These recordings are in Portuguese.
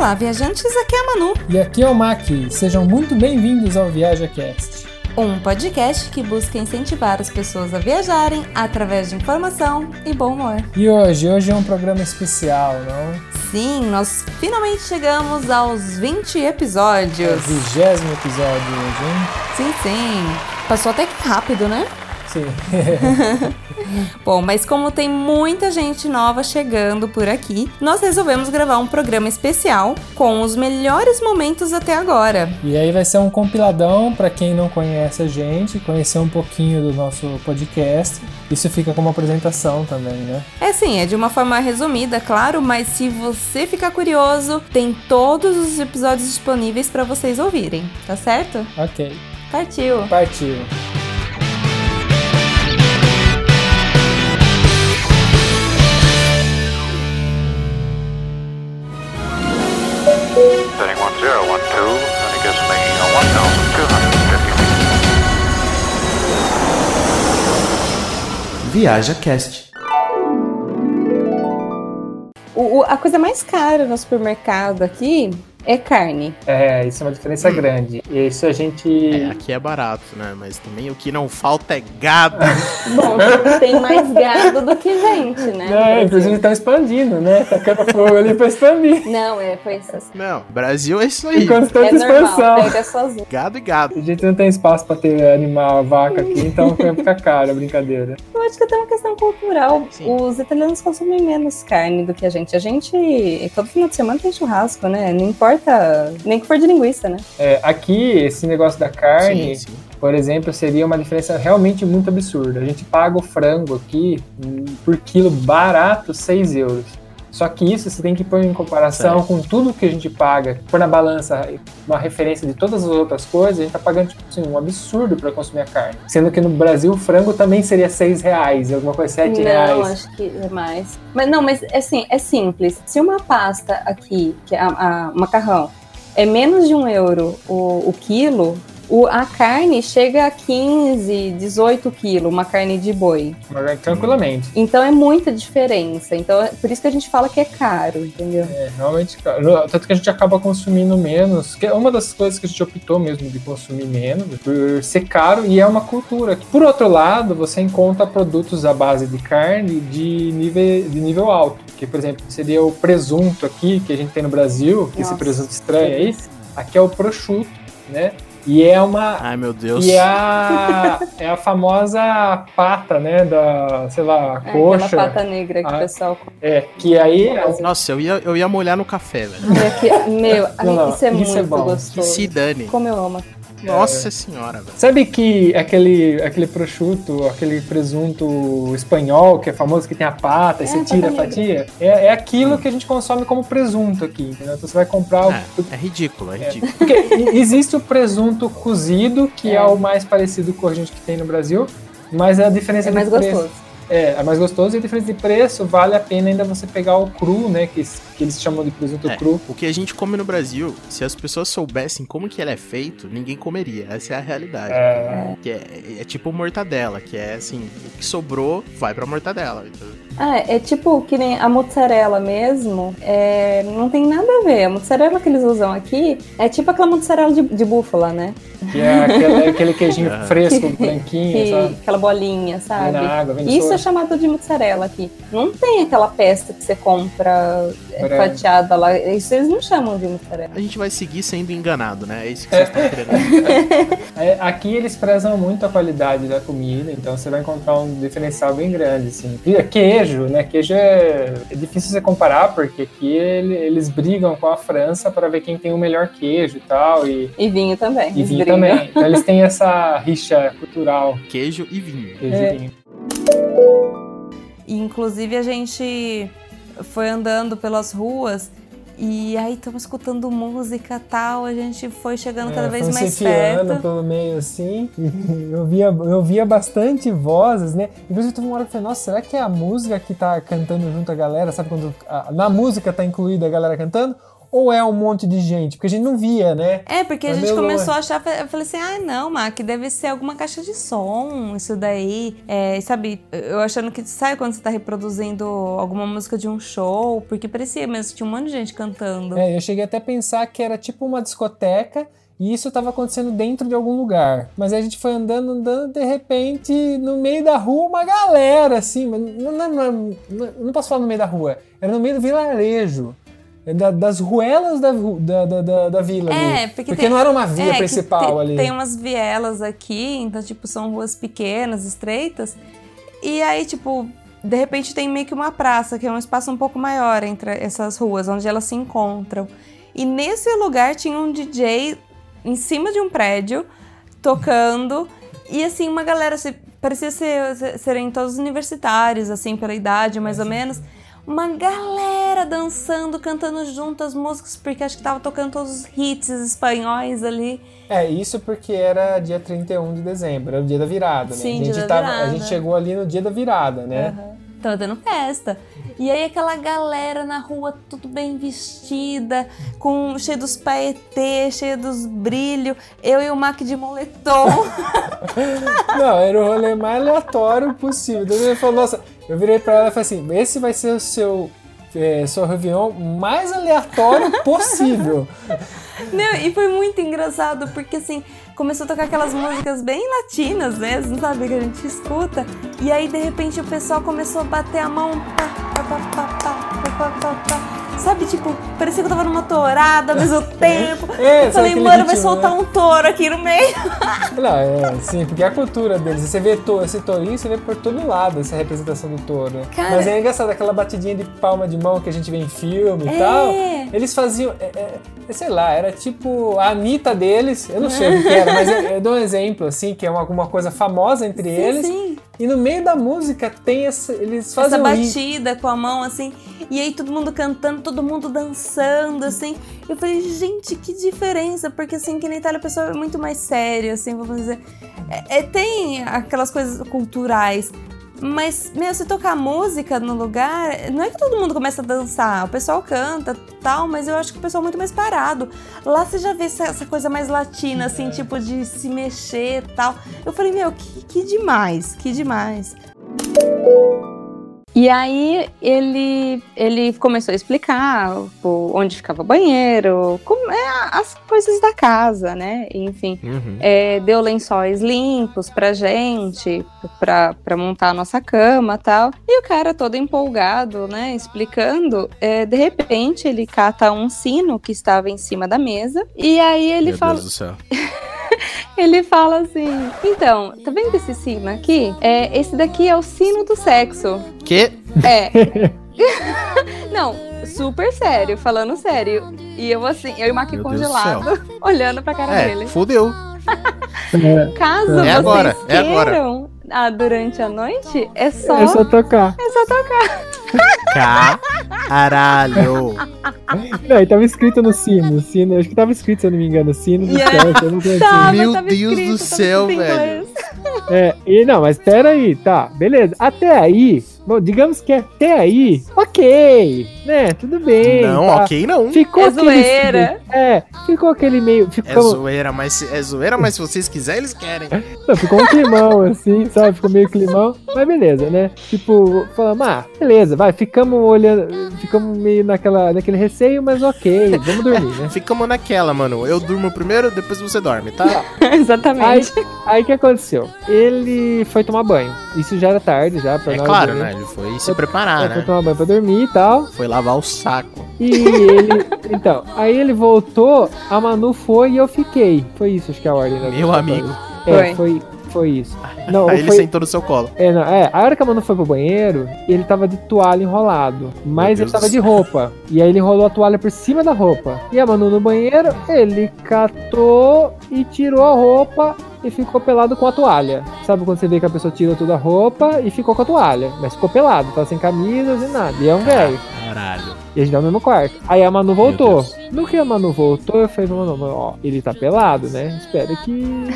Olá, viajantes, aqui é a Manu. E aqui é o Mac. Sejam muito bem-vindos ao ViajaCast. Um podcast que busca incentivar as pessoas a viajarem através de informação e bom humor. E hoje, hoje é um programa especial, não? Sim, nós finalmente chegamos aos 20 episódios. É o vigésimo episódio hoje, hein? Sim, sim. Passou até que rápido, né? Sim. Bom, mas como tem muita gente nova chegando por aqui, nós resolvemos gravar um programa especial com os melhores momentos até agora. E aí vai ser um compiladão para quem não conhece a gente, conhecer um pouquinho do nosso podcast. Isso fica como apresentação também, né? É sim, é de uma forma resumida, claro, mas se você ficar curioso, tem todos os episódios disponíveis para vocês ouvirem, tá certo? Ok. Partiu. Partiu. Setting 1012, and it making a 1,250 feet. Viaja Cast. O, o- a coisa mais cara no supermercado aqui é carne. É, isso é uma diferença grande. E isso a gente. É, aqui é barato, né? Mas também o que não falta é gado. Bom, tem mais gado do que gente, né? no É, inclusive estão expandindo, né? Tacando fogo ali pra expandir. Não, é, foi isso. assim. Não, Brasil é isso aí. Em constante É normal, expansão. pega sozinho. Gado e gado. A gente não tem espaço pra ter animal, vaca aqui, então fica caro a brincadeira. Eu acho que até uma questão cultural. Sim. Os italianos consomem menos carne do que a gente. A gente, todo final de semana tem churrasco, né? Não importa, nem que for de linguiça, né? É, aqui, esse negócio da carne, Sim, sim. por exemplo, seria uma diferença realmente muito absurda. A gente paga o frango aqui hum, por quilo barato 6 euros. Só que isso você tem que pôr em comparação Certo. com tudo que a gente paga, pôr na balança uma referência de todas as outras coisas, a gente tá pagando tipo, assim, um absurdo para consumir a carne. Sendo que no Brasil o frango também seria 6 reais, alguma coisa 7 não, reais. acho que é mais. Mas não, mas assim, é simples. Se uma pasta aqui, que é a, a- o macarrão, é menos de um euro o, o quilo, o, a carne chega a 15, 18 quilos, uma carne de boi. Tranquilamente. Então é muita diferença. Então é por isso que a gente fala que é caro, entendeu? É, realmente, cara. Tanto que a gente acaba consumindo menos. Que é uma das coisas que a gente optou mesmo de consumir menos, por ser caro e é uma cultura. Por outro lado, você encontra produtos à base de carne de nível, de nível alto. Que, por exemplo, seria o presunto aqui, que a gente tem no Brasil, esse Nossa, presunto estranho aí. Aqui é o prosciutto, né? E é uma. Ai, meu Deus. E é a, é a famosa pata, né? Da, sei lá, É coxa. aquela pata negra que Ah. o pessoal come. É, que aí. Nossa, eu ia, eu ia molhar no café, velho. Aqui, Meu, Não, não, isso é isso é muito. Que gostoso. se dane. Como eu amo. Nossa senhora, velho. Sabe que aquele, aquele prosciutto, aquele presunto espanhol, que é famoso, que tem a pata, e É, você pata tira a fatia? É, é aquilo que a gente consome como presunto aqui, entendeu? Então você vai comprar o. É, é ridículo, é ridículo. Porque e- existe o presunto cozido, que é. É. o mais parecido com a gente que tem no Brasil, mas a diferença É mais preço. É, é mais gostoso e a diferença de preço vale a pena ainda você pegar o cru, né? Que, que eles chamam de presunto É, cru. o que a gente come no Brasil, se as pessoas soubessem como que ele é feito, ninguém comeria. Essa é a realidade. É, Que é, é tipo mortadela, que é assim, o que sobrou vai pra mortadela. Ah, é tipo que nem a mozzarella mesmo, é, não tem nada a ver. A mozzarella que eles usam aqui é tipo aquela mozzarella de, de búfala, né? Que é aquele, aquele queijinho É. fresco, branquinho, Que, sabe? aquela bolinha, Vem sabe? na água, vem Isso é chamado de mozzarella aqui. Não tem aquela peça que você compra é, Pra- fatiada lá. Isso eles não chamam de mozzarella. A gente vai seguir sendo enganado, né? É isso que vocês estão querendo. É, aqui eles prezam muito a qualidade da comida, então você vai encontrar um diferencial bem grande, assim. E Queijo, né? Queijo é, é difícil você comparar, porque aqui ele- eles brigam com a França para ver quem tem o melhor queijo e tal, e, E vinho também. e vinho brigam. também. Então eles têm essa rixa cultural, Queijo e vinho. queijo É. e vinho. Inclusive a gente foi andando pelas ruas e aí estamos escutando música tal, a gente foi chegando cada É, vez foi mais perto. pelo meio assim. Eu via, eu via bastante vozes, né? Inclusive teve uma hora que eu falei, nossa, será que é a música que tá cantando junto a galera? Sabe quando a- na música tá incluída a galera cantando? Ou é um monte de gente? Porque a gente não via, né? É, porque a É gente meio começou longe. a achar, eu falei assim, ah, não, Mac, deve ser alguma caixa de som, isso daí. É, sabe, eu achando que, sabe quando você tá reproduzindo alguma música de um show? Porque parecia mesmo que tinha um monte de gente cantando. É, eu cheguei até a pensar que era tipo uma discoteca e isso estava acontecendo dentro de algum lugar. Mas aí a gente foi andando, andando, de repente, no meio da rua, uma galera, assim. não, não, não, não posso falar no meio da rua, era no meio do vilarejo. É da- das ruelas da, da, da, da, vila É, ali. porque, tem- não era uma via é, principal te- ali. Tem umas vielas aqui, então, tipo, são ruas pequenas, estreitas. E aí, tipo, de repente tem meio que uma praça, que é um espaço um pouco maior entre essas ruas, onde elas se encontram. E nesse lugar tinha um DJ em cima de um prédio, tocando. E assim, uma galera, assim, parecia ser, serem todos universitários, assim, pela idade, mais ou menos. Uma galera dançando, cantando junto as músicas, porque acho que tava tocando todos os hits espanhóis ali. É, isso porque era dia 31 de dezembro, era o dia da virada, né? Sim, a, gente tava- a gente chegou ali no dia da virada, né? Aham. Tava dando festa. E aí aquela galera na rua, tudo bem vestida, com cheio dos paetês, cheio dos brilhos. Eu e o Mac de moletom. Não, era o rolê mais aleatório possível. Daí ele falou, nossa, eu virei pra ela e falei assim, esse vai ser o seu, é, seu Réveillon mais aleatório possível. Não, e foi muito engraçado, porque assim, começou a tocar aquelas músicas bem latinas mesmo, sabe? Que a gente escuta. E aí, de repente, o pessoal começou a bater a mão. Pá, pá, pá, Sabe, tipo, parecia que eu tava numa tourada ao mesmo tempo. É, eu falei, mano, vai soltar né? um touro aqui no meio. Não, é, sim, porque é a cultura deles. Você vê to, esse tourinho, você vê por todo lado essa representação do touro. Cara- Mas é engraçado, aquela batidinha de palma de mão que a gente vê em filme É. e tal. Eles faziam, é, é, é, sei lá, era tipo a Anitta deles, eu não sei o que era, mas eu, dou um exemplo, assim, que é uma, alguma coisa famosa entre Sim, eles. sim. E no meio da música tem esse, eles Essa fazem um ri- batida com a mão, assim. E aí todo mundo cantando, todo mundo dançando, assim. Eu falei, gente, que diferença. Porque, assim, que na Itália o pessoal é muito mais sério, assim, vamos dizer. É, é, tem aquelas coisas culturais. Mas, meu, se tocar música no lugar, não é que todo mundo começa a dançar. O pessoal canta tal, mas eu acho que o pessoal é muito mais parado. Lá você já vê essa, essa coisa mais latina, assim, tipo de se mexer tal. Eu falei, meu, que, que demais, que demais. E aí ele, ele começou a explicar pô, onde ficava o banheiro, como é, as coisas da casa, né? Enfim, Uhum. é, deu lençóis limpos pra gente, pra, pra montar a nossa cama tal. E o cara todo empolgado, né? Explicando, é, de repente ele cata um sino que estava em cima da mesa. E aí ele Meu fala. Deus do céu. Ele fala assim: Então, tá vendo esse sino aqui? É, esse daqui é o sino do sexo. Que? É. Não, super sério, falando sério. E eu assim, eu e o Mac Meu congelado, olhando pra cara É, dele. fudeu. Caso É vocês agora, é agora. Ah, durante a noite, é só, É só tocar. é só tocar. Caralho. Não, e tava escrito no sino, sino, acho que tava escrito, se eu não me engano, sino do Yeah. sexo, eu não Tava, Meu tava Deus escrito, do céu, velho. É, e não, mas pera aí, tá, beleza. Até aí, bom, digamos que até aí, ok, né, tudo bem. Não, tá. ok não. Ficou É aquele, zoeira. É, ficou aquele meio, É ficou, zoeira, mas se- é zoeira, mas se vocês quiserem, eles querem. não, ficou um climão assim, sabe, ficou meio climão, mas beleza, né, tipo, falamos, ah, beleza, vai, ficamos olhando, ficamos meio naquela, naquele receio, mas ok, vamos dormir, né. Ficamos naquela, mano. Eu durmo primeiro, depois você dorme, tá? Exatamente. aí o que aconteceu? Ele foi tomar banho, isso já era tarde, já, pra É nós claro, dormir. né? Ele foi se preparar, foi né? tomar banho pra dormir e tal. Foi lavar o saco. E ele. Então, aí ele voltou, a Manu foi e eu fiquei. Foi isso, acho que é a ordem da Meu amigo. É, Foi. foi, foi isso. Não, Aí ele foi. sentou no seu colo. É, não, é, a hora que a Manu foi pro banheiro, ele tava de toalha enrolado. Mas ele tava de roupa. E aí ele enrolou a toalha por cima da roupa. E a Manu no banheiro, ele catou e tirou a roupa e ficou pelado com a toalha. Sabe quando você vê que a pessoa tirou toda a roupa e ficou com a toalha? Mas ficou pelado, tava sem camisas e nada. E é um velho. Caralho. E a gente tá no mesmo quarto. Aí a Manu voltou. No que a Manu voltou, eu falei, Manu, ó, ele tá pelado, né? Espera que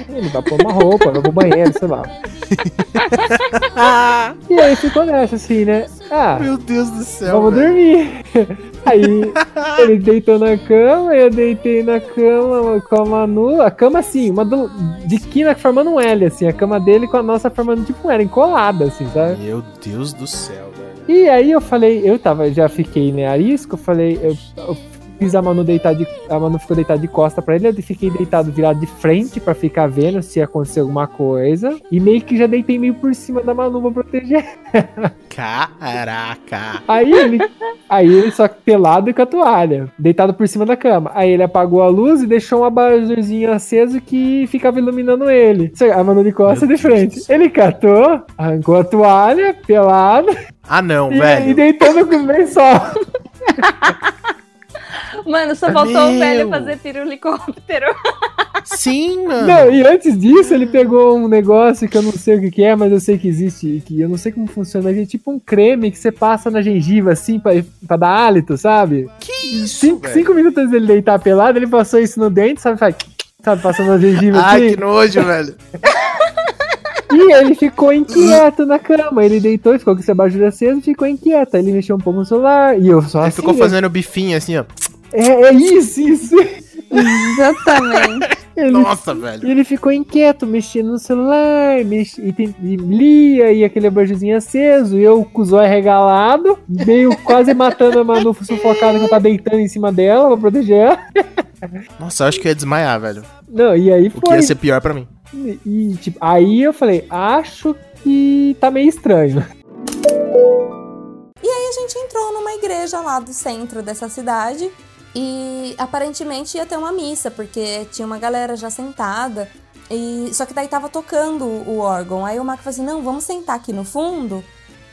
ele vai pôr uma roupa, vai pro banheiro, sei lá. e aí ficou nessa, assim, né? Ah, Meu Deus do céu. vamos velho. dormir. Aí ele deitou na cama, eu deitei na cama com a Manu. A cama assim, uma do, de quina formando um L, assim. A cama dele com a nossa formando tipo um L, encolada, assim, sabe? Meu Deus do céu, velho. E aí eu falei, eu tava, já fiquei, né, arisco, eu falei, eu, eu fiz a Manu deitar de. A Manu ficou deitada de costa pra ele, eu fiquei deitado virado de frente pra ficar vendo se ia acontecer alguma coisa. E meio que já deitei meio por cima da Manu pra proteger. Caraca. Aí ele. Aí ele só pelado e com a toalha, deitado por cima da cama. Aí ele apagou a luz e deixou um abajurzinho aceso que ficava iluminando ele. A Manu de costa Meu de frente. Deus. Ele catou, arrancou a toalha, pelado, Ah, não, e, velho. e deitou no lençol. Mano, só faltou o Meu. velho fazer pirulicóptero. Sim, mano. Não, e antes disso, ele pegou um negócio que eu não sei o que, que é, mas eu sei que existe, que eu não sei como funciona, mas é tipo um creme que você passa na gengiva, assim, pra, pra dar hálito, sabe? Que isso, Cinco, cinco minutos antes dele deitar pelado, ele passou isso no dente, sabe? Faz, sabe, passando na gengiva Ai, assim. que nojo, velho. E ele ficou inquieto na cama. Ele deitou, ficou com esse abajur aceso e ficou inquieto. Aí ele mexeu um pouco no celular e eu só Ele assim. ficou né? fazendo bifinho assim, ó. É, é isso, isso. Exatamente. Ele Nossa, velho. E ele ficou inquieto, mexendo no celular, mex... e, tem- e lia, e aquele abajurzinho aceso, e eu com o zóio regalado, meio quase matando a Manu sufocada que eu tava deitando em cima dela pra proteger ela. Nossa, eu acho que eu ia desmaiar, velho. Não, e aí O que foi. ia ser pior pra mim. E, tipo, aí eu falei, acho que tá meio estranho. a gente entrou numa igreja lá do centro dessa cidade e aparentemente ia ter uma missa, porque tinha uma galera já sentada. E só que daí tava tocando o órgão. Aí o Marco falou assim: "Não, vamos sentar aqui no fundo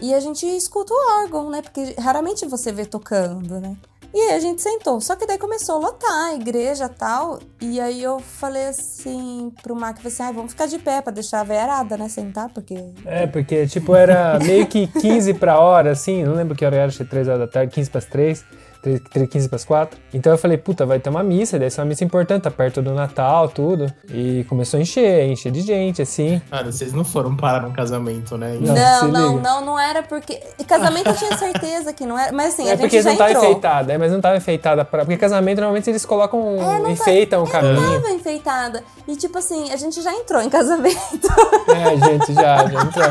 e a gente escuta o órgão, né? Porque raramente você vê tocando, né?" E aí a gente sentou. Só que daí começou a lotar a igreja tal. E aí eu falei assim pro Marco, falei assim, ai, vamos ficar de pé pra deixar a veiarada, né? Sentar, porque É, porque, tipo, era meio que 15 pra hora, assim, não lembro que hora era, acho que 3 horas da tarde, 15 pras 3, 3, 15 pras 4. Então eu falei, puta, vai ter uma missa, deve ser uma missa importante, tá perto do Natal, tudo. E começou a encher, encher de gente, assim. Cara, vocês não foram parar num casamento, né? Não, Não, não, não, não era porque. e Casamento eu tinha certeza que não era. Mas assim, é a porque gente já não tava entrou. enfeitada, é, mas não tava enfeitada pra. Porque casamento normalmente eles colocam. É, não tá- enfeitam o caminho. Tava enfeitada. E tipo assim, a gente já entrou em casamento. É, gente, já, já entrou.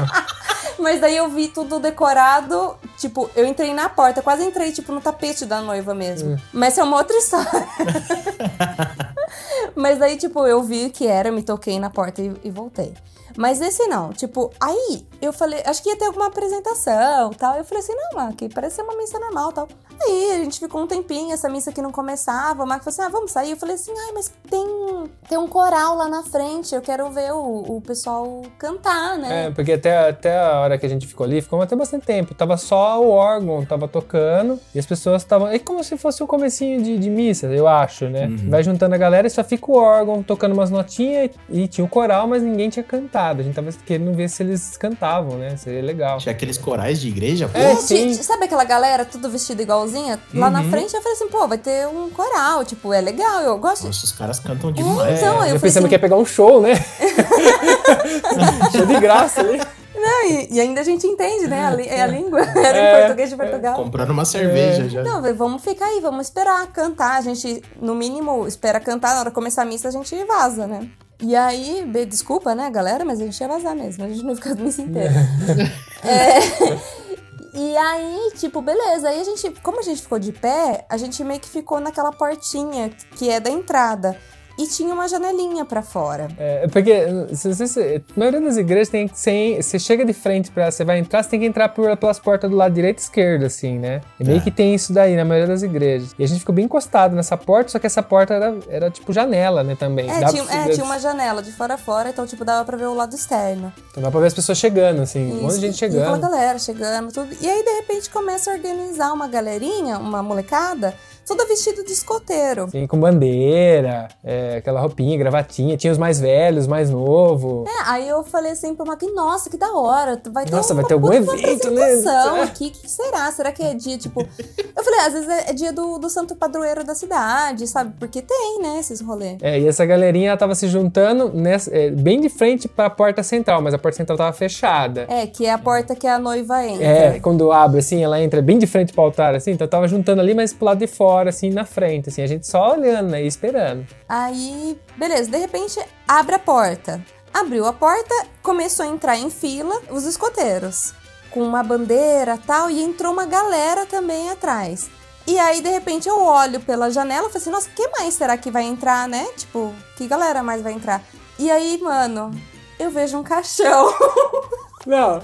Mas daí eu vi tudo decorado. Tipo, eu entrei na porta, quase entrei, tipo, no tapete da noiva mesmo. Mas é uma outra história. Mas daí, tipo, eu vi que era, me toquei na porta e, e voltei. Mas esse não, tipo, aí eu falei, acho que ia ter alguma apresentação tal. Eu falei assim, não, Mac, parece ser uma missa normal tal. Aí a gente ficou um tempinho, essa missa que não começava. O Mac falou assim, ah, vamos sair. Eu falei assim, ai, mas tem, tem um coral lá na frente, eu quero ver o, o pessoal cantar, né? É, porque até, até a hora que a gente ficou ali, ficou até bastante tempo. Tava só o órgão, tava tocando, e as pessoas estavam. É como se fosse um comecinho de, de missa, eu acho, né? Vai juntando a galera e só fica o órgão tocando umas notinhas e, e tinha o coral, mas ninguém tinha cantado. A gente tava querendo ver se eles cantavam, né? Seria legal. Tinha aqueles corais de igreja, pô. É, É, sim. sabe aquela galera tudo vestida igualzinha? Lá na frente eu falei assim, pô, vai ter um coral, tipo, é legal, eu gosto. Nossa, os caras cantam demais. Então, aí eu falei pensando assim- que ia pegar um show, né? show de graça ali. Não, e, e ainda a gente entende, né? A, li- é a língua, era É, em português de Portugal. Comprando uma cerveja já. Não, vamos ficar aí, vamos esperar cantar. A gente, no mínimo, espera cantar. Na hora de começar a missa, a gente vaza, né? E aí, be- desculpa, né, galera, mas a gente ia vazar mesmo. A gente não ia ficar a missa inteira. É, e aí, tipo, beleza. Aí a gente, como a gente ficou de pé, a gente meio que ficou naquela portinha que é da entrada. E tinha uma janelinha pra fora. É, porque se, se, se, a maioria das igrejas tem que ser. Você chega de frente pra. Você vai entrar, você tem que entrar por, pelas portas do lado direito e esquerdo, assim, né? E meio que tem isso daí na maioria das igrejas. E a gente ficou bem encostado nessa porta, só que essa porta era, era tipo janela, né, também. É Dava tinha, pra- é, tinha uma janela de fora a fora, então, tipo, dava pra ver o lado externo. Então dá pra ver as pessoas chegando, assim, um monte de gente E aquela chegando. galera chegando, tudo. E aí, de repente, começa a organizar uma galerinha, uma molecada, toda vestida de escoteiro. Assim, com bandeira, é, aquela roupinha, gravatinha. Tinha os mais velhos, mais novo. É, aí eu falei assim pro Mac, nossa, que da hora. Vai ter Nossa, vai ter algum evento, né? aqui. O que, que será? Será que é dia, tipo... Eu falei, às vezes é, é dia do, do santo padroeiro da cidade, sabe? Porque tem, né, esses rolês. É, e essa galerinha ela tava se juntando nessa, é, bem de frente pra porta central, mas a porta central tava fechada. É, que é a porta que a noiva entra. É, quando abre assim, ela entra bem de frente pro altar, assim, então tava juntando ali, mas pro lado de fora, assim, na frente, assim, a gente só olhando, né, e esperando. Aí, beleza, de repente abre a porta. Abriu a porta, começou a entrar em fila os escoteiros, com uma bandeira tal, e entrou uma galera também atrás. E aí, de repente, eu olho pela janela e falo assim, nossa, que mais será que vai entrar, né? Tipo, que galera mais vai entrar? E aí, mano, eu vejo um caixão. Não,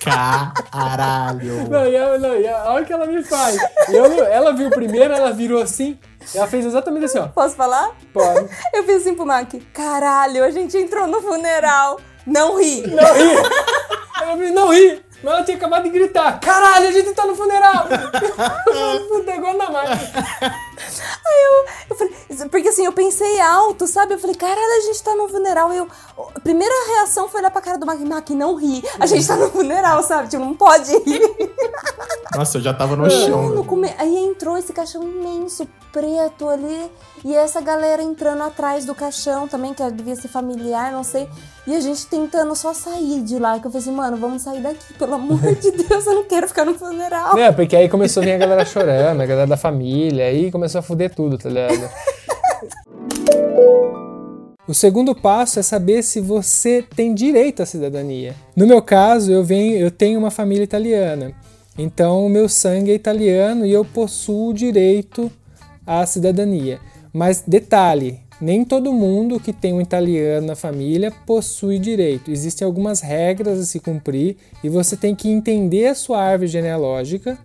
Caralho. não, e a, não, e a, olha o que ela me faz. Eu, ela viu primeiro, ela virou assim, ela fez exatamente assim, ó. Posso falar? Pode. Eu fiz assim pro Mac, caralho, a gente entrou no funeral. Não ri. Não ri! Me não ri! Mas ela tinha acabado de gritar: Caralho, a gente tá no funeral! Igual na máquina. Eu falei, porque assim, eu pensei alto, sabe? Eu falei, caralho, a gente tá no funeral. Eu, a primeira reação foi olhar pra cara do Mac, Mac, não ri. A gente tá no funeral, sabe? Tipo, não pode rir. Nossa, eu já tava no chão. Come- Aí entrou esse caixão imenso, preto ali. E essa galera entrando atrás do caixão também, que devia ser familiar, não sei. E a gente tentando só sair de lá. Que eu falei assim, mano, vamos sair daqui, pelo amor de Deus, eu não quero ficar no funeral. Não, porque aí começou a vir a galera chorando, a galera da família, aí começou a fuder tudo, tá ligado? O segundo passo é saber se você tem direito à cidadania. No meu caso, eu venho, eu tenho uma família italiana. Então, o meu sangue é italiano e eu possuo o direito à cidadania. Mas detalhe, nem todo mundo que tem um italiano na família possui direito. Existem algumas regras a se cumprir e você tem que entender a sua árvore genealógica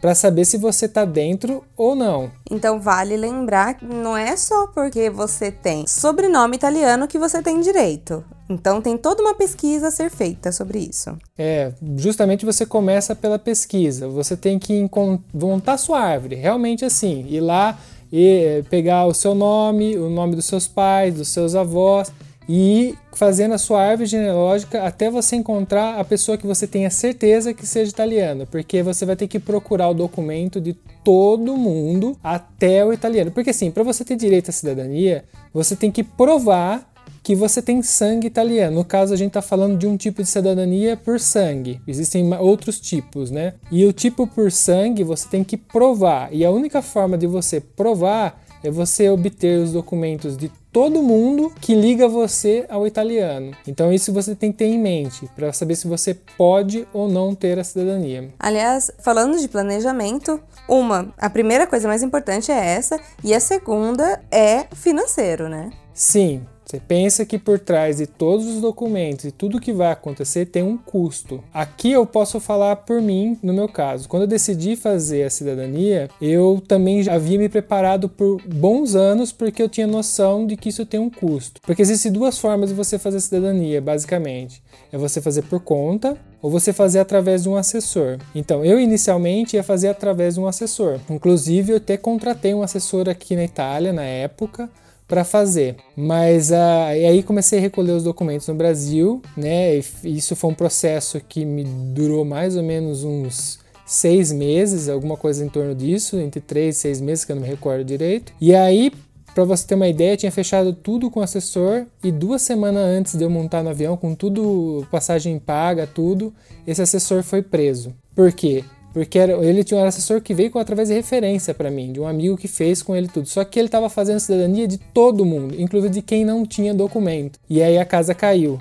para saber se você está dentro ou não. Então vale lembrar que não é só porque você tem sobrenome italiano que você tem direito. Então tem toda uma pesquisa a ser feita sobre isso. É, justamente você começa pela pesquisa. Você tem que montar sua árvore, realmente assim, ir lá e eh, pegar o seu nome, o nome dos seus pais, dos seus avós e fazendo a sua árvore genealógica até você encontrar a pessoa que você tenha certeza que seja italiana, porque você vai ter que procurar o documento de todo mundo até o italiano. Porque assim, para você ter direito à cidadania, você tem que provar que você tem sangue italiano. No caso, a gente está falando de um tipo de cidadania por sangue. Existem outros tipos, né? E o tipo por sangue você tem que provar. E a única forma de você provar é você obter os documentos de todo mundo que liga você ao italiano. Então isso você tem que ter em mente para saber se você pode ou não ter a cidadania. Aliás, falando de planejamento, uma, a primeira coisa mais importante é essa, e a segunda é financeiro, né? Sim, você pensa que por trás de todos os documentos e tudo que vai acontecer tem um custo. Aqui eu posso falar por mim, no meu caso. Quando eu decidi fazer a cidadania, eu também já havia me preparado por bons anos porque eu tinha noção de que isso tem um custo. Porque existem duas formas de você fazer cidadania, basicamente. É você fazer por conta ou você fazer através de um assessor. Então, eu inicialmente ia fazer através de um assessor. Inclusive, eu até contratei um assessor aqui na Itália na época para fazer. Mas ah, e aí comecei a recolher os documentos no Brasil, né? E isso foi um processo que me durou mais ou menos uns seis meses, alguma coisa em torno disso, entre três e seis meses, que eu não me recordo direito. E aí, para você ter uma ideia, tinha fechado tudo com o assessor e duas semanas antes de eu montar no avião, com tudo, passagem paga, tudo, esse assessor foi preso. Por quê? Porque era- ele tinha um assessor que veio com, através de referência para mim, de um amigo que fez com ele tudo. Só que ele estava fazendo cidadania de todo mundo, inclusive de quem não tinha documento. E aí a casa caiu.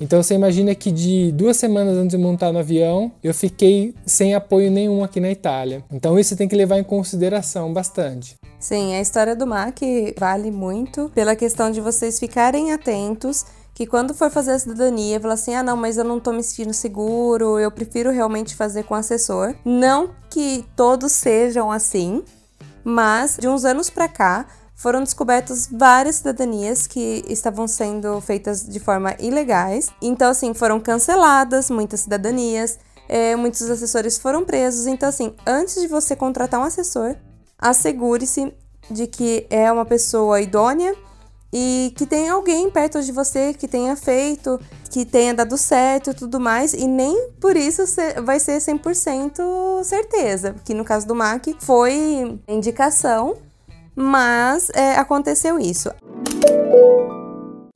Então você imagina que de duas semanas antes de montar no avião, eu fiquei sem apoio nenhum aqui na Itália. Então isso tem que levar em consideração bastante. Sim, a história do MAC vale muito pela questão de vocês ficarem atentos que quando for fazer a cidadania, falar assim: ah, não, mas eu não tô me sentindo seguro, eu prefiro realmente fazer com assessor. Não que todos sejam assim, mas de uns anos pra cá foram descobertas várias cidadanias que estavam sendo feitas de forma ilegais. Então, assim, foram canceladas muitas cidadanias, eh, muitos assessores foram presos. Então, assim, antes de você contratar um assessor, assegure-se de que é uma pessoa idônea e que tem alguém perto de você que tenha feito, que tenha dado certo e tudo mais, e nem por isso vai ser 100% certeza, que no caso do Mac foi indicação, mas é, aconteceu isso.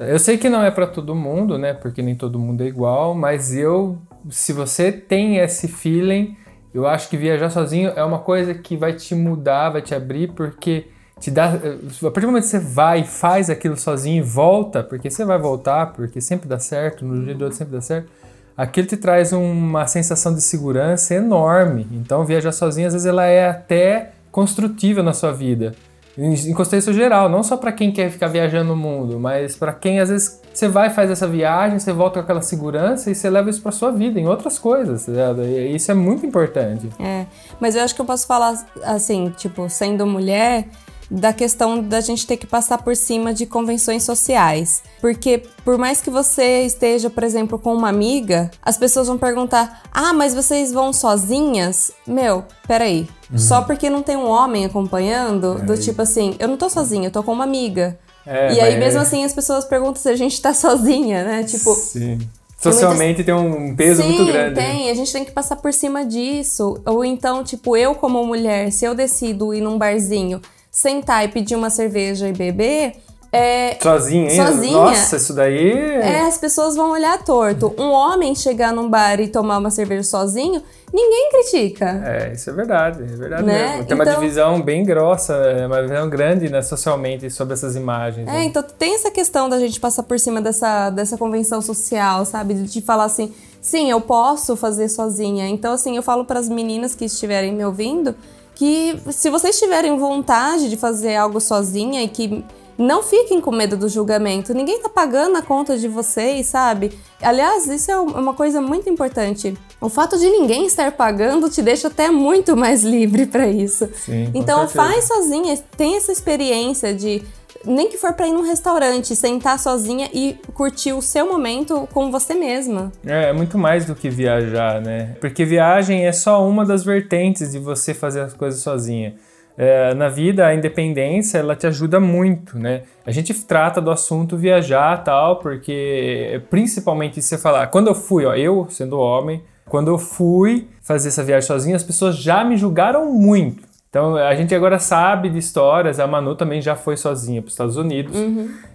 Eu sei que não é pra todo mundo, né? Porque nem todo mundo é igual, mas eu, se você tem esse feeling, eu acho que viajar sozinho é uma coisa que vai te mudar, vai te abrir, porque te dá. A partir do momento que você vai faz aquilo sozinho e volta, porque você vai voltar, porque sempre dá certo, no dia do outro sempre dá certo. Aquilo te traz uma sensação de segurança enorme. Então, viajar sozinho, às vezes, ela é até construtiva na sua vida em contexto geral, não só para quem quer ficar viajando no mundo, mas para quem às vezes você vai faz essa viagem, você volta com aquela segurança e você leva isso para sua vida em outras coisas, tá isso é muito importante. É, mas eu acho que eu posso falar assim, tipo, sendo mulher, da questão da gente ter que passar por cima de convenções sociais. Porque por mais que você esteja, por exemplo, com uma amiga, as pessoas vão perguntar: "Ah, mas vocês vão sozinhas?" Meu, peraí. Só porque não tem um homem acompanhando, do tipo assim, eu não tô sozinha, eu tô com uma amiga. É, e aí, mas- mesmo assim, as pessoas perguntam se a gente tá sozinha, né? Tipo, Sim. Socialmente tem um peso Sim, muito grande. tem. A gente tem que passar por cima disso. Ou então, tipo, eu como mulher, se eu decido ir num barzinho, sentar e pedir uma cerveja e beber, é, Sozinha, hein? Sozinha. Nossa, isso daí. é, as pessoas vão olhar torto. Um homem chegar num bar e tomar uma cerveja sozinho, ninguém critica. É, isso é verdade, é verdade Né? mesmo. Tem uma Então- divisão bem grossa, é uma divisão grande né, socialmente sobre essas imagens. É, né? então tem essa questão da gente passar por cima dessa, dessa convenção social, sabe? De falar assim, sim, eu posso fazer sozinha. Então, assim, eu falo para as meninas que estiverem me ouvindo que se vocês tiverem vontade de fazer algo sozinha e que não fiquem com medo do julgamento. Ninguém tá pagando a conta de vocês, sabe? Aliás, isso é uma coisa muito importante. O fato de ninguém estar pagando te deixa até muito mais livre para isso. Sim, Então faz sozinha, tem essa experiência de nem que for pra ir num restaurante, sentar sozinha e curtir o seu momento com você mesma. É, é muito mais do que viajar, né? Porque viagem é só uma das vertentes de você fazer as coisas sozinha. É, na vida, a independência, ela te ajuda muito, né? A gente trata do assunto viajar tal, porque principalmente se você falar, quando eu fui, ó, eu sendo homem, quando eu fui fazer essa viagem sozinho, as pessoas já me julgaram muito. Então a gente agora sabe de histórias, a Manu também já foi sozinha para os Estados Unidos.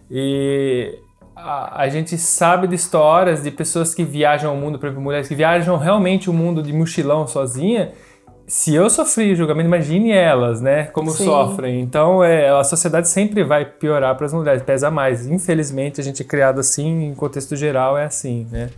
E a, a gente sabe de histórias de pessoas que viajam o mundo, por exemplo, mulheres que viajam realmente o mundo de mochilão sozinha. Se eu sofri julgamento, imagine elas, né? Como Sim. sofrem. Então, é, a sociedade sempre vai piorar para as mulheres, pesa mais. Infelizmente, a gente é criado assim, em contexto geral é assim, né?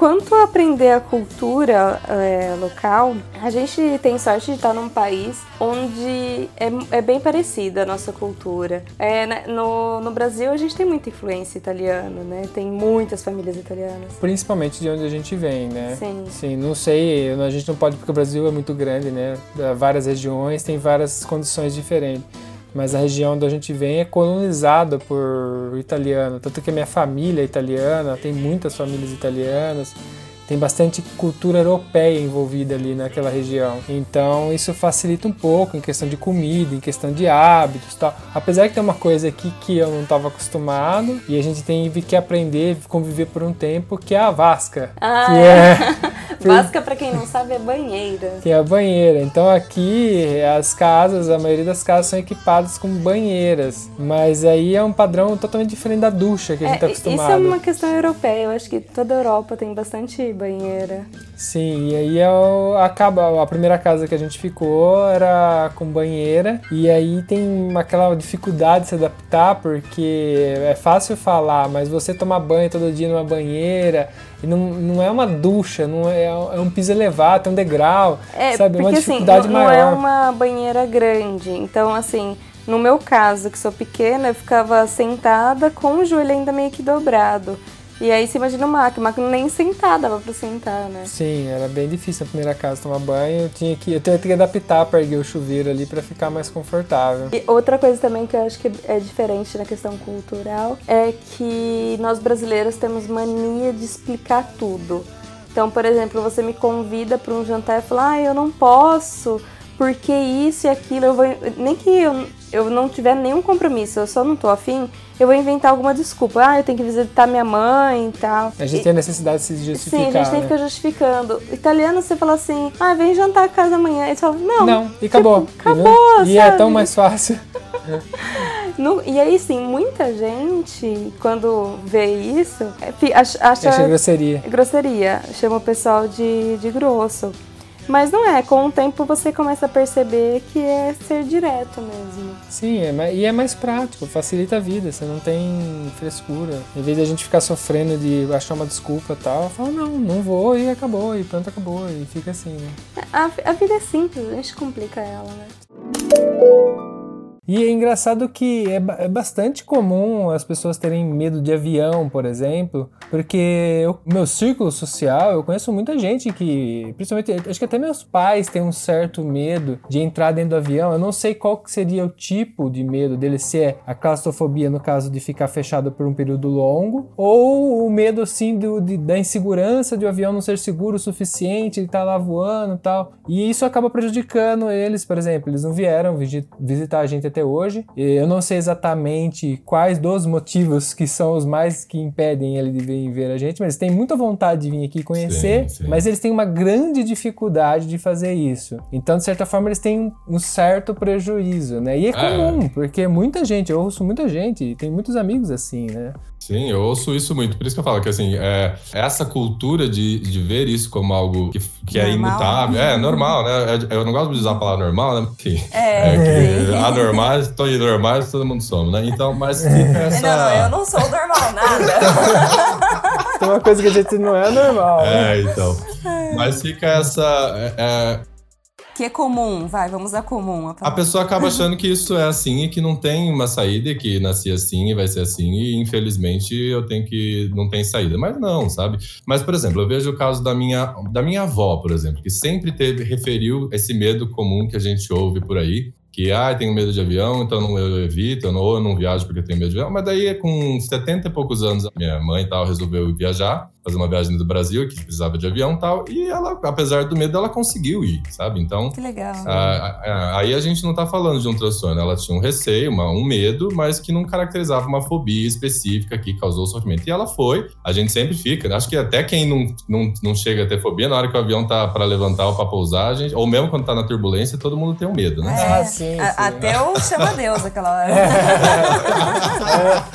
Quanto a aprender a cultura é, local, a gente tem sorte de estar num país onde é, é bem parecida a nossa cultura. É, né, no, no Brasil, a gente tem muita influência italiana, né? Tem muitas famílias italianas. Principalmente de onde a gente vem, né? Sim. Sim, não sei, a gente não pode porque o Brasil é muito grande, né? Várias regiões tem várias condições diferentes. Mas a região onde a gente vem é colonizada por italiano. Tanto que a minha família é italiana, tem muitas famílias italianas. Tem bastante cultura europeia envolvida ali naquela região. Então isso facilita um pouco em questão de comida, em questão de hábitos e tal. Apesar que tem uma coisa aqui que eu não estava acostumado e a gente teve que aprender, conviver por um tempo, que é a vasca. Ah, que é. é Vasca, pra quem não sabe, é banheira. que é a banheira. Então aqui as casas, a maioria das casas são equipadas com banheiras, mas aí é um padrão totalmente diferente da ducha que a gente está É, isso acostumado. é uma questão europeia. Eu acho que toda a Europa tem bastante banheira. Sim, e aí é o- acaba a primeira casa que a gente ficou era com banheira e aí tem aquela dificuldade de se adaptar porque é fácil falar, mas você tomar banho todo dia numa banheira e não, não é uma ducha, não é, é um piso elevado, tem um degrau, É, sabe? É uma porque assim, dificuldade não, não maior. é uma banheira grande. Então, assim, no meu caso, que sou pequena, eu ficava sentada com o joelho ainda meio que dobrado. E aí você imagina o Mac, o Mac nem sentar, dava pra sentar, né? Sim, era bem difícil na primeira casa tomar banho. Eu tinha que, eu tinha que adaptar para erguer o chuveiro ali para ficar mais confortável. E outra coisa também que eu acho que é diferente na questão cultural é que nós brasileiros temos mania de explicar tudo. Então, por exemplo, você me convida para um jantar e fala, ah, eu não posso porque isso e aquilo, eu vou. Nem que eu, eu não tiver nenhum compromisso, eu só não tô afim, eu vou inventar alguma desculpa. Ah, eu tenho que visitar minha mãe e tal. A gente E- tem a necessidade de se justificar. Sim, a gente tem que né? ficar justificando. Italiano, você fala assim, ah, vem jantar a casa amanhã. Eles falam, não. Não, e acabou. acabou, E é sabe? tão mais fácil. Não- e aí, sim, muita gente, quando vê isso, é, acha, Acha grosseria. grosseria, chama o pessoal de, de grosso. Mas não é, com o tempo você começa a perceber que é ser direto mesmo. Sim, é, e é mais prático, facilita a vida, você não tem frescura. Em vez de a gente ficar sofrendo de achar uma desculpa e tal, fala, não, não vou e acabou, e pronto, acabou, e fica assim, né? A, a vida é simples, a gente complica ela, né? E é engraçado que é, é bastante comum as pessoas terem medo de avião, por exemplo, porque o meu círculo social, eu conheço muita gente que, principalmente, acho que até meus pais têm um certo medo de entrar dentro do avião. Eu não sei qual que seria o tipo de medo dele, se é a claustrofobia no caso de ficar fechado por um período longo, ou o medo, assim, do, de- da insegurança de o avião não ser seguro o suficiente, ele tá lá voando e tal. E isso acaba prejudicando eles, por exemplo, eles não vieram visi- visitar a gente até hoje. E Eu não sei exatamente quais dos motivos que são os mais que impedem ele de vir ver a gente, mas eles têm muita vontade de vir aqui conhecer, Sim, sim. mas eles têm uma grande dificuldade de fazer isso. Então, de certa forma, eles têm um- certo prejuízo, né? E é comum, porque muita gente, eu ouço muita gente, e tem muitos amigos assim, né? Sim, eu ouço isso muito. Por isso que eu falo que, assim, é, essa cultura de, de ver isso como algo que, que é Normal. imutável, é normal, né? É- Eu não gosto de usar a palavra normal, né? Porque É, é sim. que anormais, tô normais, todo mundo somos, né? Então, mas fica essa... Não, não, eu não sou normal, nada. Tem uma coisa que a gente não é normal. né? É, então. Mas fica essa. é, é, que é comum, vai, vamos dar comum. A a pessoa acaba achando que isso é assim e que não tem uma saída, e que nasci assim e vai ser assim, e infelizmente eu tenho que. não tem saída. Mas não, sabe? Mas, por exemplo, eu vejo o caso da minha, da minha avó, por exemplo, que sempre teve, referiu esse medo comum que a gente ouve por aí. Que, ah, tenho medo de avião, então não- eu evito, eu não, ou eu não viajo porque eu tenho medo de avião. Mas daí, com 70 e poucos anos, minha mãe tal resolveu viajar, fazer uma viagem do Brasil, que precisava de avião e tal. E ela, apesar do medo, ela conseguiu ir, sabe? Então, Que legal. ah, ah, aí a gente não tá falando de um transtorno, ela tinha um receio, uma- um medo, mas que não caracterizava uma fobia específica que causou sofrimento. E ela foi, a gente sempre fica, acho que até quem não, não, não chega a ter fobia, na hora que o avião tá para levantar ou para pousar, a gente, ou mesmo quando tá na turbulência, todo mundo tem um medo, né? Ah, É, sim, a- sim. Até o chama-Deus aquela hora.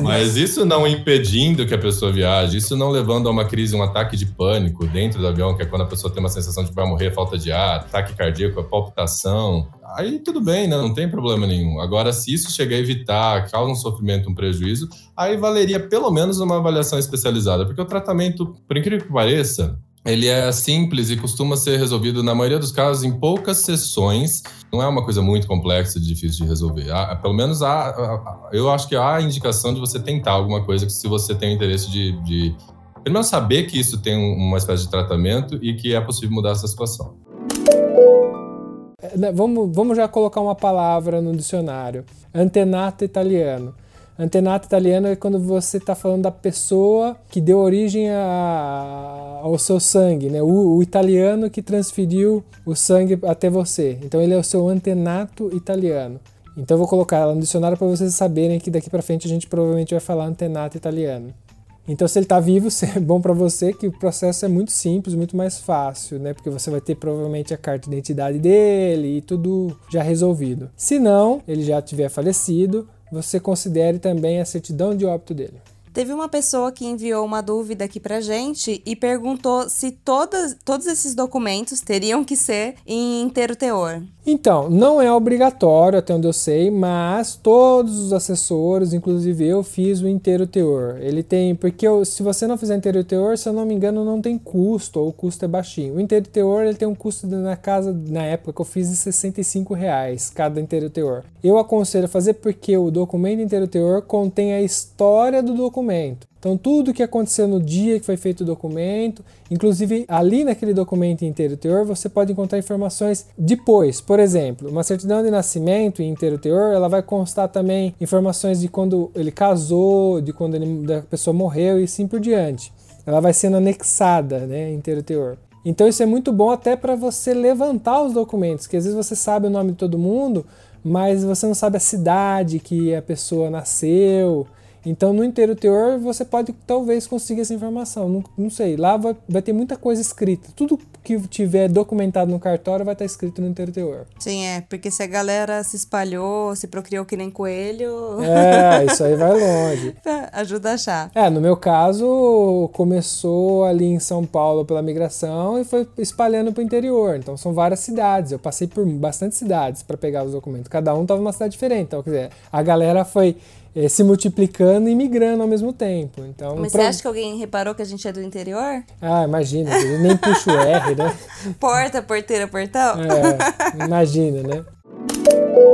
Mas isso não impedindo que a pessoa viaje, isso não levando a uma crise, um ataque de pânico dentro do avião, que é quando a pessoa tem uma sensação de que vai morrer, falta de ar, ataque cardíaco, palpitação. Aí tudo bem, né? Não tem problema nenhum. Agora, se isso chegar a evitar, causa um sofrimento, um prejuízo, aí valeria pelo menos uma avaliação especializada. Porque o tratamento, por incrível que pareça, ele é simples e costuma ser resolvido, na maioria dos casos, em poucas sessões. Não é uma coisa muito complexa e difícil de resolver. Há- pelo menos há, eu acho que há a indicação de você tentar alguma coisa se você tem interesse de, de primeiro saber que isso tem um- uma espécie de tratamento e que é possível mudar essa situação. É, né, Vamos, vamos já colocar uma palavra no dicionário. Antenato italiano. Antenato italiano é quando você está falando da pessoa que deu origem a- ao seu sangue, né? O, o italiano que transferiu o sangue até você. Então ele é o seu antenato italiano. Então eu vou colocar ela no dicionário para vocês saberem que daqui para frente a gente provavelmente vai falar antenato italiano. Então, se ele está vivo, é bom para você que o processo é muito simples, muito mais fácil, né? Porque você vai ter provavelmente a carta de identidade dele e tudo já resolvido. Se não, ele já tiver falecido, você considere também a certidão de óbito dele. Teve uma pessoa que enviou uma dúvida aqui pra gente e perguntou se todas, todos esses documentos teriam que ser em inteiro teor. Então, não é obrigatório, até onde eu sei, mas todos os assessores, inclusive eu, fiz o inteiro teor. Ele tem, porque eu- se você não fizer inteiro teor, se eu não me engano, não tem custo, ou o custo é baixinho. O inteiro teor, ele tem um custo na casa, na época que eu fiz, de 65 reais cada inteiro teor. Eu aconselho a fazer porque o documento inteiro teor contém a história do documento. Então, tudo que aconteceu no dia que foi feito o documento, inclusive ali naquele documento inteiro teor, você pode encontrar informações depois. Por exemplo, uma certidão de nascimento inteiro teor, ela vai constar também informações de quando ele casou, de quando ele, da pessoa morreu e assim por diante. Ela vai sendo anexada, né, inteiro teor. Então isso é muito bom até para você levantar os documentos, que às vezes você sabe o nome de todo mundo, mas você não sabe a cidade que a pessoa nasceu. Então no interior você pode talvez conseguir essa informação. Não, não sei, lá vai, vai, ter muita coisa escrita. Tudo que tiver documentado no cartório vai estar escrito no interior. Sim, é, porque se a galera se espalhou, se procriou que nem coelho. É, isso aí vai longe. Ajuda a achar. É, no meu caso, começou ali em São Paulo pela migração e foi espalhando para o interior. Então são várias cidades. Eu passei por bastante cidades para pegar os documentos. Cada um estava numa cidade diferente. Então, quer dizer, a galera foi é, se multiplicando e migrando ao mesmo tempo. Então, Mas pra... você acha que alguém reparou que a gente é do interior? Ah, imagina, nem puxa o R, né? Porta, porteira, portão? É, imagina, né?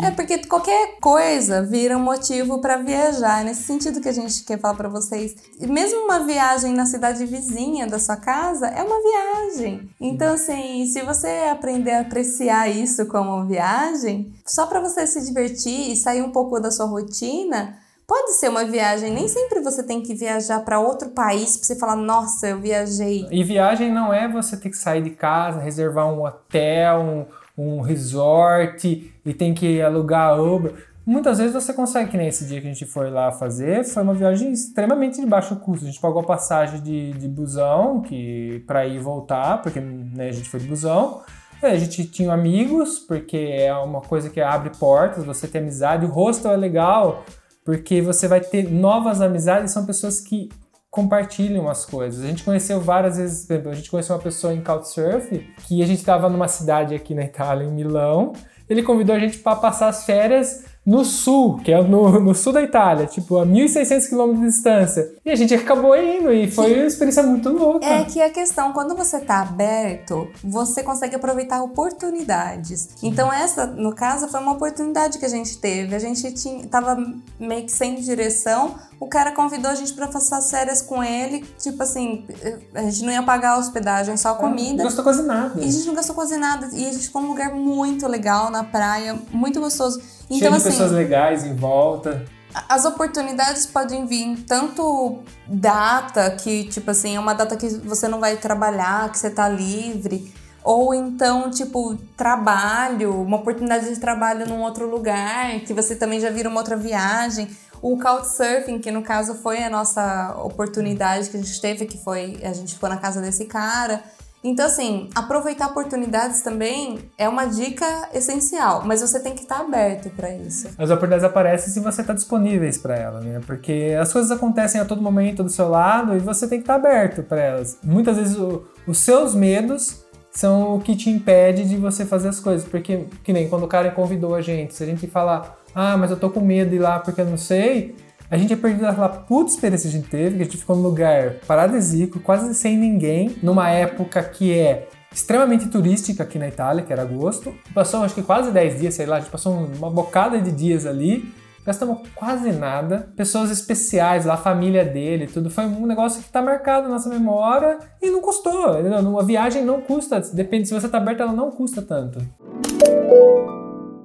É porque qualquer coisa vira um motivo para viajar. É nesse sentido que a gente quer falar para vocês. Mesmo uma viagem na cidade vizinha da sua casa é uma viagem. Então, assim, se você aprender a apreciar isso como viagem, só para você se divertir e sair um pouco da sua rotina, Pode ser uma viagem, nem sempre você tem que viajar para outro país para você falar, nossa, eu viajei. E viagem não é você ter que sair de casa, reservar um hotel, um, um resort e tem que alugar Uber. Muitas vezes você consegue, que nem esse dia que a gente foi lá fazer, foi uma viagem extremamente de baixo custo. A gente pagou a passagem de, de busão que para ir e voltar, porque né, a gente foi de busão. A gente tinha amigos, porque é uma coisa que abre portas, você tem amizade. O hostel é legal, porque você vai ter novas amizades, são pessoas que compartilham as coisas. A gente conheceu várias vezes, por exemplo, a gente conheceu uma pessoa em Couchsurf, que a gente estava numa cidade aqui na Itália, em Milão. Ele convidou a gente para passar as férias no sul, que é no, no sul da Itália, tipo, a 1.600 km de distância. E a gente acabou indo e foi uma experiência muito louca. É que a questão, quando você tá aberto, você consegue aproveitar oportunidades. Então essa, no caso, foi uma oportunidade que a gente teve. A gente tinha, tava meio que sem direção, o cara convidou a gente para passar férias com ele, tipo assim, a gente não ia pagar a hospedagem, só a comida. Não gastou quase nada. E a gente não gastou quase nada. E a gente ficou num lugar muito legal na praia, muito gostoso. Então, Cheio de assim, pessoas legais em volta. As oportunidades podem vir tanto data, que tipo assim, é uma data que você não vai trabalhar, que você tá livre, ou então, tipo, trabalho, uma oportunidade de trabalho num outro lugar, que você também já vira uma outra viagem. O Couchsurfing, que no caso foi a nossa oportunidade que a gente teve, que foi a gente ficou na casa desse cara. Então, assim, aproveitar oportunidades também é uma dica essencial, mas você tem que estar aberto para isso. As oportunidades aparecem se você está disponível para elas, né? Porque as coisas acontecem a todo momento do seu lado e você tem que estar aberto para elas. Muitas vezes o, os seus medos são o que te impede de você fazer as coisas. Porque, que nem quando o cara convidou a gente, se a gente falar, ah, mas eu tô com medo de ir lá porque eu não sei, a gente é perdido aquela puta experiência que a gente teve, que a gente ficou num lugar paradisíaco, quase sem ninguém, numa época que é extremamente turística aqui na Itália, que era agosto. Passou acho que quase 10 dias, sei lá, a gente passou uma bocada de dias ali. Gastamos quase nada. Pessoas especiais lá, a família dele, tudo. Foi um negócio que tá marcado na nossa memória e não custou. Uma viagem não custa. Depende, se você tá aberto, ela não custa tanto.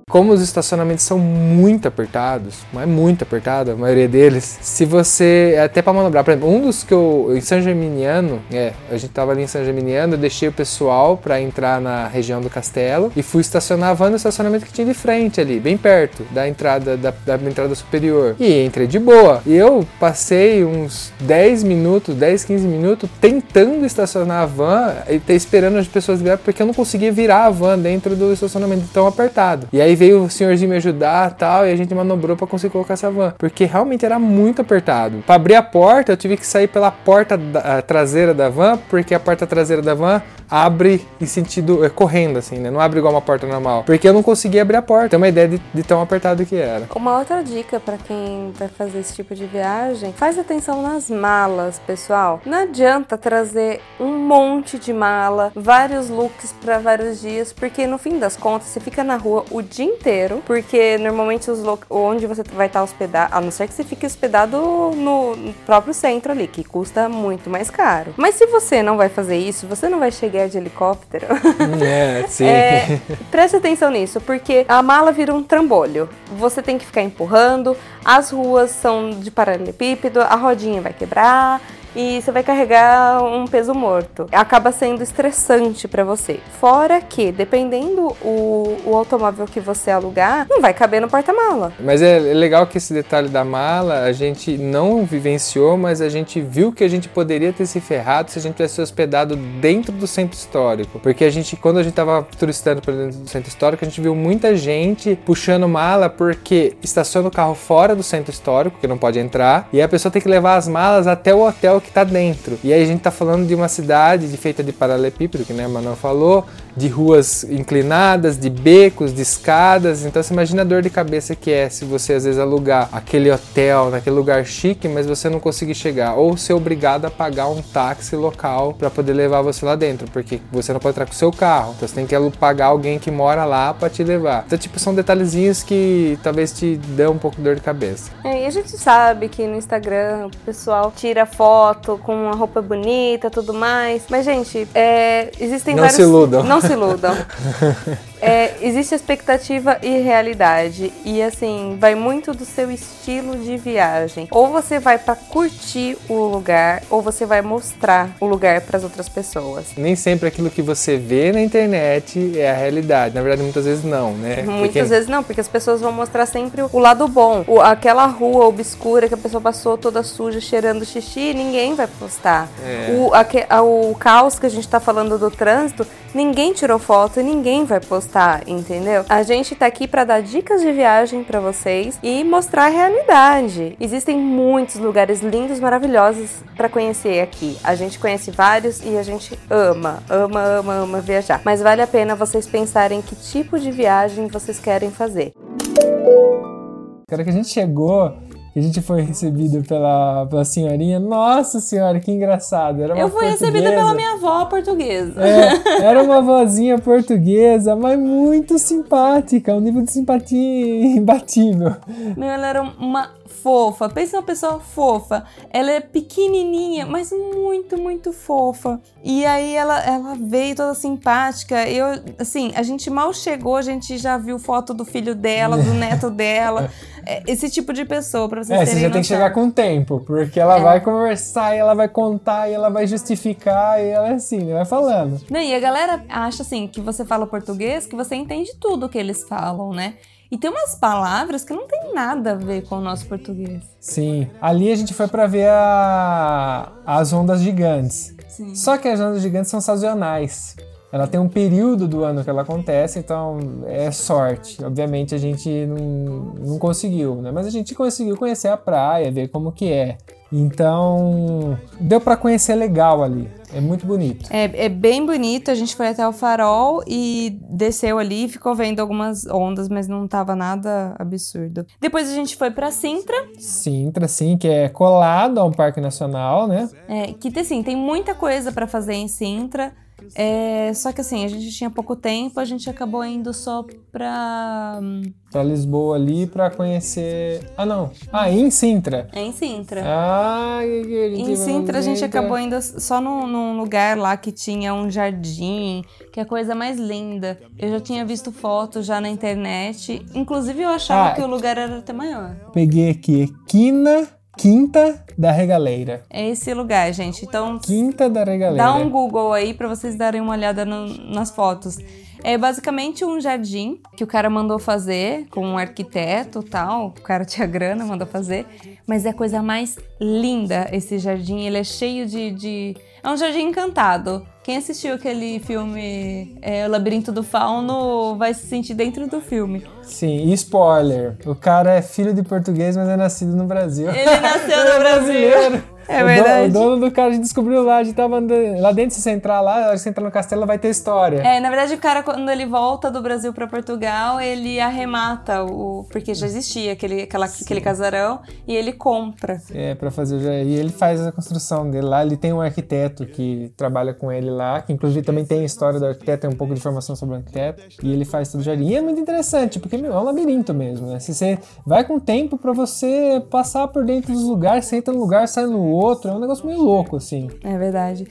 Como os estacionamentos são muito apertados, mas muito apertado, a maioria deles, se você. Até para manobrar, por exemplo, um dos que eu. Em São Geminiano, é, a gente tava ali em São Geminiano, eu deixei o pessoal para entrar na região do castelo e fui estacionar a van no estacionamento que tinha de frente ali, bem perto da entrada da, da entrada superior. E entrei de boa. E eu passei uns 10 minutos, 10, 15 minutos tentando estacionar a van e esperando as pessoas virarem, porque eu não conseguia virar a van dentro do estacionamento tão apertado. E aí veio o senhorzinho me ajudar tal, e a gente manobrou para conseguir colocar essa van. Porque realmente era muito apertado. Para abrir a porta, eu tive que sair pela porta da, traseira da van, porque a porta traseira da van abre em sentido é, correndo, assim, né? Não abre igual uma porta normal. Porque eu não conseguia abrir a porta. Tem uma ideia de, de tão apertado que era. Uma outra dica para quem vai fazer esse tipo de viagem: faz atenção nas malas, pessoal. Não adianta trazer um monte de mala, vários looks para vários dias, porque no fim das contas você fica na rua o dia inteiro, porque normalmente os onde você vai estar hospedado, a não ser que você fique hospedado no próprio centro ali, que custa muito mais caro. Mas se você não vai fazer isso, você não vai chegar de helicóptero. É, sim. É, preste atenção nisso, porque a mala vira um trambolho. Você tem que ficar empurrando, as ruas são de paralelepípedo, a rodinha vai quebrar. E você vai carregar um peso morto. Acaba sendo estressante pra você. Fora que, dependendo o, o automóvel que você alugar, não vai caber no porta-mala. Mas é legal que esse detalhe da mala a gente não vivenciou, mas a gente viu que a gente poderia ter se ferrado se a gente tivesse hospedado dentro do centro histórico. Porque a gente, quando a gente tava turistando por dentro do centro histórico, a gente viu muita gente puxando mala porque estaciona o carro fora do centro histórico, que não pode entrar, e a pessoa tem que levar as malas até o hotel que tá dentro. E aí a gente tá falando de uma cidade de- feita de paralelepípedo, que né, Manuel falou, de ruas inclinadas, de becos, de escadas. Então você imagina a dor de cabeça que é se você às vezes alugar aquele hotel naquele lugar chique, mas você não conseguir chegar, ou ser obrigado a pagar um táxi local para poder levar você lá dentro, porque você não pode entrar com o seu carro. Então você tem que pagar alguém que mora lá para te levar. Então tipo são detalhezinhos que talvez te dê um pouco de dor de cabeça. É, e a gente sabe que no Instagram o pessoal tira foto com uma roupa bonita tudo mais. Mas, gente, é, existem Não vários. se iludam. Não se iludam. É, existe expectativa e realidade. E assim, vai muito do seu estilo de viagem. Ou você vai pra curtir o lugar, ou você vai mostrar o lugar pras outras pessoas. Nem sempre aquilo que você vê na internet é a realidade. Na verdade, muitas vezes não, né? Muitas Porque- vezes não, porque as pessoas vão mostrar sempre o lado bom. O- aquela rua obscura que a pessoa passou toda suja, cheirando xixi, ninguém vai postar. É. O, a- o caos que a gente tá falando do trânsito, ninguém tirou foto e ninguém vai postar, entendeu? A gente tá aqui pra dar dicas de viagem pra vocês e mostrar a realidade. Existem muitos lugares lindos, maravilhosos pra conhecer aqui. A gente conhece vários e a gente ama, ama, ama, ama viajar. Mas vale a pena vocês pensarem que tipo de viagem vocês querem fazer. Cara, que a gente chegou, a gente foi recebido pela, pela senhorinha. Nossa senhora, que engraçado. Era Eu fui recebida pela minha avó portuguesa. É, era uma vozinha portuguesa, mas muito simpática, um nível de simpatia imbatível. Meu, ela era uma fofa. Pensa uma pessoa fofa. Ela é pequenininha, mas muito, muito fofa. E aí ela, ela veio toda simpática. Eu, assim, a gente mal chegou, a gente já viu foto do filho dela, do neto dela. É, Esse tipo de pessoa, pra vocês É, terem você já tem que noção. chegar com tempo, porque ela É. vai conversar, e ela vai contar, e ela vai justificar, e ela é assim, vai falando. Não, e a galera acha assim que você fala português, que você entende tudo que eles falam, né? E tem umas palavras que não tem nada a ver com o nosso português. Sim. Ali a gente foi pra ver a- as ondas gigantes. Sim. Só que as ondas gigantes são sazonais. Ela tem um período do ano que ela acontece, então é sorte. Obviamente a gente não, não conseguiu, né? Mas a gente conseguiu conhecer a praia, ver como que é. Então, deu pra conhecer legal ali. É muito bonito. É, é bem bonito, a gente foi até o farol e desceu ali, ficou vendo algumas ondas, mas não tava nada absurdo. Depois a gente foi pra Sintra, Sintra, sim, que é colado a um parque nacional, né? é, que assim, tem muita coisa pra fazer em Sintra. É, só que assim, a gente tinha pouco tempo, a gente acabou indo só pra. hum, Pra Lisboa ali pra conhecer. Ah, não. Ah, em Sintra. É em Sintra. Ah, Em Sintra a gente acabou indo só num, num lugar lá que tinha um jardim, que é a coisa mais linda. Eu já tinha visto fotos já na internet. Inclusive eu achava Ah, que o lugar era até maior. Peguei aqui. Quina, Quinta da Regaleira. É esse lugar, gente. Então Quinta da Regaleira. dá um Google aí pra vocês darem uma olhada no- nas fotos. É basicamente um jardim que o cara mandou fazer com um arquiteto e tal. O cara tinha grana, mandou fazer. Mas é a coisa mais linda esse jardim. Ele é cheio de. de- É um jardim encantado. Quem assistiu aquele filme é, O Labirinto do Fauno vai se sentir dentro do filme. Sim, e spoiler. O cara é filho de português, mas é nascido no Brasil. Ele nasceu no é Brasil. É O verdade. O dono do cara a gente descobriu lá, a gente tava andando. Lá dentro, se você entrar lá, se você entrar no castelo, vai ter história. É, na verdade, o cara, quando ele volta do Brasil pra Portugal, ele arremata o. Porque já existia aquele, aquela, aquele casarão e ele compra. É, pra fazer o. E ele faz a construção dele lá. Ele tem um arquiteto que trabalha com ele lá, que inclusive também tem a história do arquiteto, tem um pouco de informação sobre o arquiteto. E ele faz todo o jardim. E é muito interessante, porque meu, é um labirinto mesmo, né? Se você vai com tempo pra você passar por dentro dos lugares, você entra num lugar, sai no outro. É um negócio meio louco, assim. É verdade.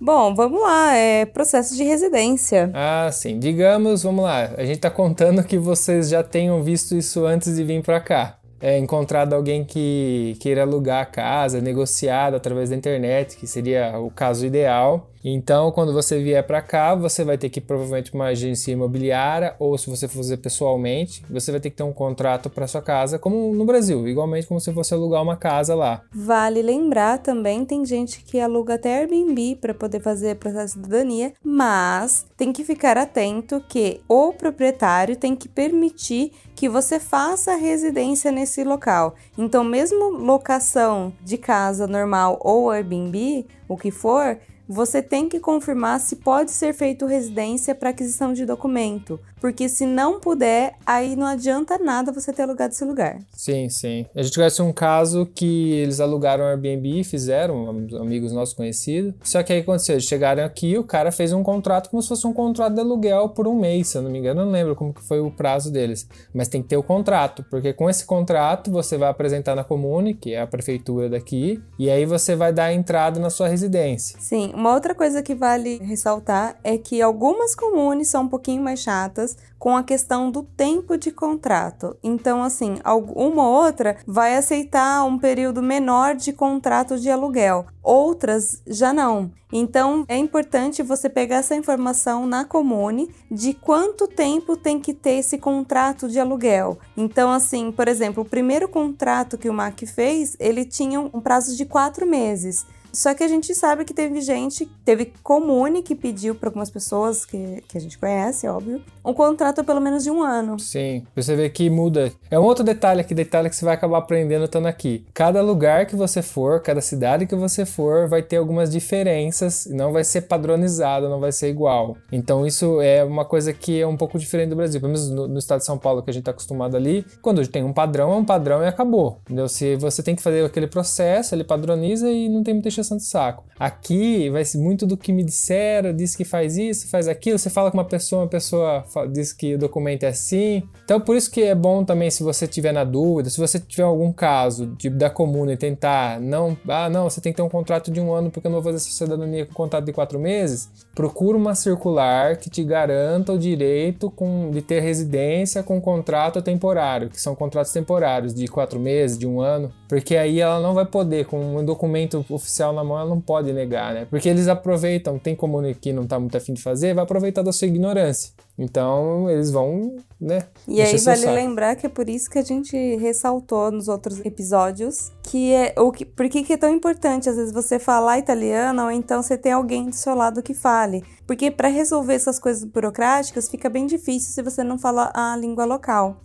Bom, vamos lá. É processo de residência. Ah, sim. Digamos, vamos lá. A gente tá contando que vocês já tenham visto isso antes de vir pra cá. é, encontrado alguém que queira alugar a casa, negociado através da internet, que seria o caso ideal. Então, quando você vier para cá, você vai ter que provavelmente uma agência imobiliária ou se você for fazer pessoalmente, você vai ter que ter um contrato para sua casa, como no Brasil, igualmente como se fosse alugar uma casa lá. Vale lembrar também, tem gente que aluga até Airbnb para poder fazer processo de cidadania, mas tem que ficar atento que o proprietário tem que permitir que você faça residência nesse local. Então, mesmo locação de casa normal ou Airbnb, o que for, você tem que confirmar se pode ser feito residência para aquisição de documento, porque se não puder, aí não adianta nada você ter alugado esse lugar. Sim, sim. A gente conhece um caso que eles alugaram Airbnb, fizeram, am- amigos nossos conhecidos. Só que aí aconteceu, eles chegaram aqui, o cara fez um contrato como se fosse um contrato de aluguel por um mês, se eu não me engano, eu não lembro como que foi o prazo deles. Mas tem que ter o contrato, porque com esse contrato você vai apresentar na Comune, que é a prefeitura daqui, e aí você vai dar entrada na sua residência. Sim, uma outra coisa que vale ressaltar é que algumas comunes são um pouquinho mais chatas com a questão do tempo de contrato. Então, assim, alguma outra vai aceitar um período menor de contrato de aluguel, outras já não. Então, é importante você pegar essa informação na comune de quanto tempo tem que ter esse contrato de aluguel. Então, assim, por exemplo, o primeiro contrato que o MAC fez, ele tinha um prazo de quatro meses. Só que a gente sabe que teve gente, teve comune que pediu para algumas pessoas que, que a gente conhece, óbvio, um contrato pelo menos de um ano. Sim, você vê que muda. É um outro detalhe aqui, detalhe que você vai acabar aprendendo estando aqui. Cada lugar que você for, cada cidade que você for, vai ter algumas diferenças, não vai ser padronizado, não vai ser igual. Então isso é uma coisa que é um pouco diferente do Brasil. Pelo menos no, no estado de São Paulo, que a gente está acostumado ali, quando tem um padrão, é um padrão e acabou. Entendeu? Se você tem que fazer aquele processo, ele padroniza e não tem muita encheção de saco. Aqui vai ser muito do que me disseram, diz que faz isso, faz aquilo. Você fala com uma pessoa, uma pessoa diz que o documento é assim. Então, por isso que é bom também, se você tiver na dúvida, se você tiver algum caso de, da comuna e tentar, não, ah, não, você tem que ter um contrato de um ano porque eu não vou fazer cidadania com contrato de quatro meses, procura uma circular que te garanta o direito com, de ter residência com contrato temporário, que são contratos temporários de quatro meses, de um ano, porque aí ela não vai poder, com um documento oficial na mão, ela não pode negar, né? Porque eles aproveitam, tem comune que não tá muito afim de fazer, vai aproveitar da sua ignorância. Então, eles vão, né? E aí vale saco. lembrar que é por isso que a gente ressaltou nos outros episódios que é o que por que que é tão importante às vezes você falar italiano ou então você tem alguém do seu lado que fale, porque para resolver essas coisas burocráticas fica bem difícil se você não fala a língua local.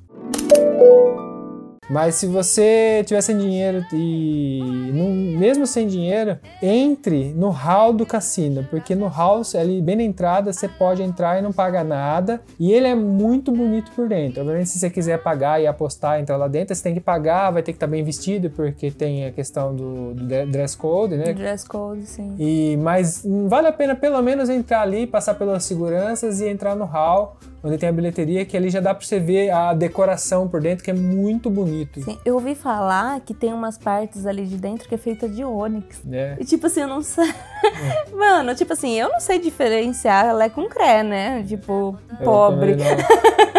Mas se você tiver sem dinheiro e não- mesmo sem dinheiro, entre no hall do cassino, porque no hall, ali bem na entrada, você pode entrar e não paga nada. E ele é muito bonito por dentro. Obviamente, se você quiser pagar e apostar, entrar lá dentro, você tem que pagar, vai ter que estar bem vestido, porque tem a questão do, do dress code, né? Dress code, sim. E, mas vale a pena pelo menos entrar ali, passar pelas seguranças e entrar no hall, onde tem a bilheteria, que ali já dá pra você ver a decoração por dentro, que é muito bonito. Sim, eu ouvi falar que tem umas partes ali de dentro que é feita de ônix. né? E tipo assim, eu não sei. Mano, tipo assim, eu não sei diferenciar ela com cré, né? Tipo, Eu pobre.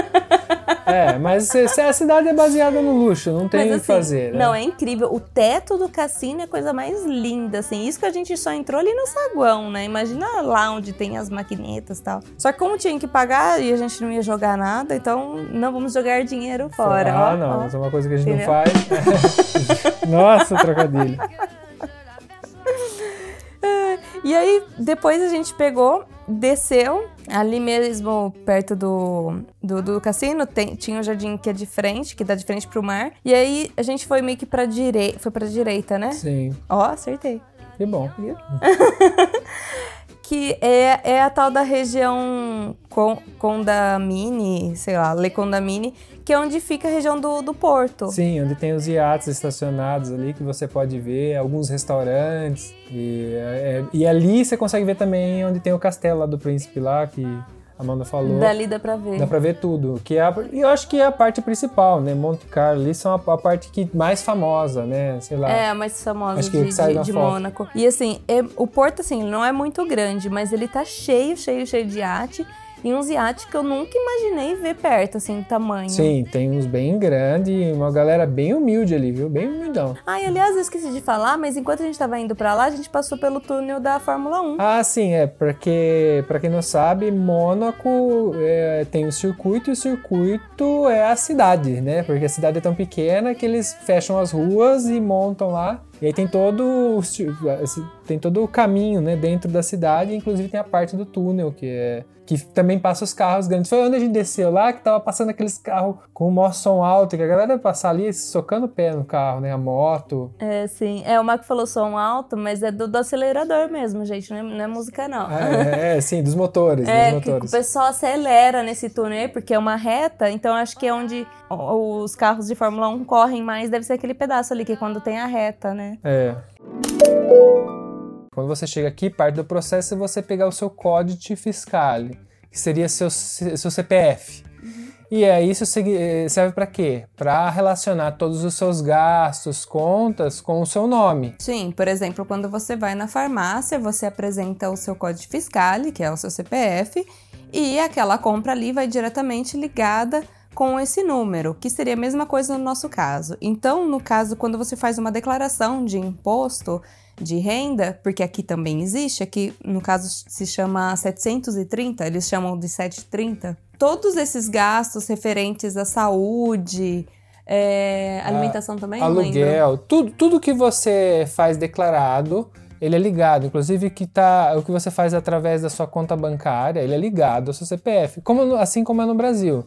é, mas a cidade é baseada no luxo, não tem o que assim, fazer. Né? Não, é incrível. O teto do cassino é a coisa mais linda, assim. Isso que a gente só entrou ali no saguão, né? Imagina lá onde tem as maquinetas e tal. Só que como tinha que pagar e a gente não ia jogar nada, então não vamos jogar dinheiro fora. Ah, ó, não, ó. isso é uma coisa que a gente Entendeu? não faz. Nossa, trocadilho. E aí, depois a gente pegou, desceu, ali mesmo perto do, do, do cassino, tem- tinha um jardim que é de frente, que dá de frente pro mar. E aí a gente foi meio que pra direita, foi pra direita, né? Sim, Ó, acertei. que bom. Que é, é a tal da região Con, Condamine, sei lá, Le Condamine, que é onde fica a região do, do porto. Sim, onde tem os iates estacionados ali que você pode ver, alguns restaurantes. E, é- e ali você consegue ver também onde tem o castelo lá do príncipe lá, que Amanda falou. Dali dá pra ver. Dá pra ver tudo. Que é a, e eu acho que é a parte principal, né? Monte Carlo ali são a, a parte que mais famosa, né? Sei lá. É, a mais famosa Acho que é de, que sai de- de. Mônaco. E assim, é- o porto, assim, não é muito grande, mas ele tá cheio, cheio, cheio de iate. E uns iates que eu nunca imaginei ver perto, assim, tamanho. Sim, tem uns bem grandes e uma galera bem humilde ali, viu? Bem humildão. Ai, aliás, eu esqueci de falar, mas enquanto a gente tava indo pra lá, a gente passou pelo túnel da Fórmula 1. Ah, sim, é, porque, pra quem não sabe, Mônaco é, tem o circuito e o circuito é a cidade, né? Porque a cidade é tão pequena que eles fecham as ruas e montam lá. E aí tem todo tem todo o caminho, né, dentro da cidade, inclusive tem a parte do túnel, que é que também passa os carros grandes. Foi onde a gente desceu lá, que tava passando aqueles carros com o maior som alto, que a galera ia passar ali socando o pé no carro, né, a moto. É, sim. É, o Marco falou som alto, mas é do, do acelerador mesmo, gente. Não é, não é música, não. É, é, sim, dos motores, É, dos que o motores. pessoal acelera nesse túnel aí, porque é uma reta, então acho que é onde os carros de Fórmula 1 correm mais, deve ser aquele pedaço ali, que é quando tem a reta, né? É. Quando você chega aqui, parte do processo é você pegar o seu código fiscal, que seria seu, seu CPF. E aí isso segui- serve para quê? Para relacionar todos os seus gastos, contas com o seu nome. Sim, por exemplo, quando você vai na farmácia, você apresenta o seu código fiscal, que é o seu CPF, e aquela compra ali vai diretamente ligada com esse número, que seria a mesma coisa no nosso caso. Então, no caso, quando você faz uma declaração de imposto de renda, porque aqui também existe, aqui no caso se chama 730, eles chamam de 730. Todos esses gastos referentes à saúde, é, alimentação também, não lembro. Aluguel, tudo, tudo que você faz declarado, ele é ligado. Inclusive que tá, o que você faz através da sua conta bancária, ele é ligado ao seu CPF, como, assim como é no Brasil.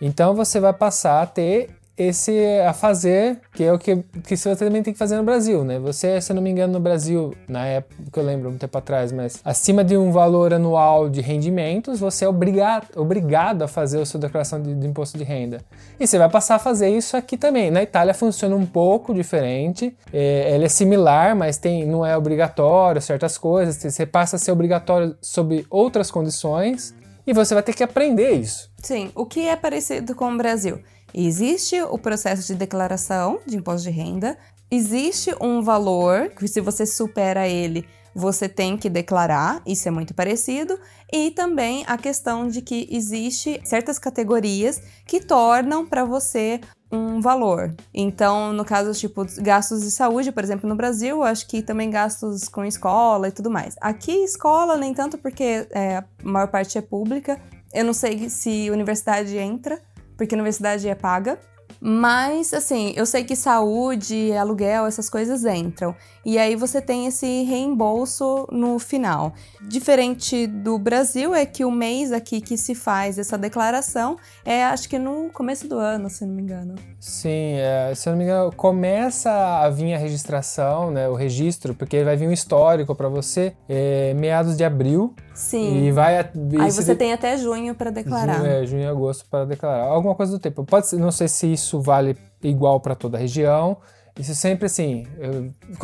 Então você vai passar a ter esse a fazer, que é o que, que você também tem que fazer no Brasil, né? Você, se eu não me engano, no Brasil, na época que eu lembro, um tempo atrás, mas acima de um valor anual de rendimentos, você é obrigado, obrigado a fazer a sua declaração de, de imposto de renda. E você vai passar a fazer isso aqui também. Na Itália funciona um pouco diferente, é, ele é similar, mas tem, não é obrigatório certas coisas, você passa a ser obrigatório sob outras condições, e você vai ter que aprender isso. Sim, o que é parecido com o Brasil? Existe o processo de declaração de imposto de renda, existe um valor que, se você supera ele, você tem que declarar, isso é muito parecido, e também a questão de que existe certas categorias que tornam para você um valor. Então, no caso, tipo, gastos de saúde, por exemplo, no Brasil, acho que também gastos com escola e tudo mais. Aqui, escola, nem tanto porque é, a maior parte é pública. Eu não sei se universidade entra, porque universidade é paga. Mas, assim, eu sei que saúde, aluguel, essas coisas entram. E aí você tem esse reembolso no final. Diferente do Brasil, é que o mês aqui que se faz essa declaração é, acho que no começo do ano, se não me engano. Sim, é, se eu não me engano, começa a vir a registração, né, o registro, porque vai vir um histórico para você é, meados de abril Sim. e vai a- Aí você de- tem até junho para declarar. Junho, é, junho e agosto para declarar. Alguma coisa do tipo. Pode ser, não sei se isso vale igual para toda a região. Isso sempre assim,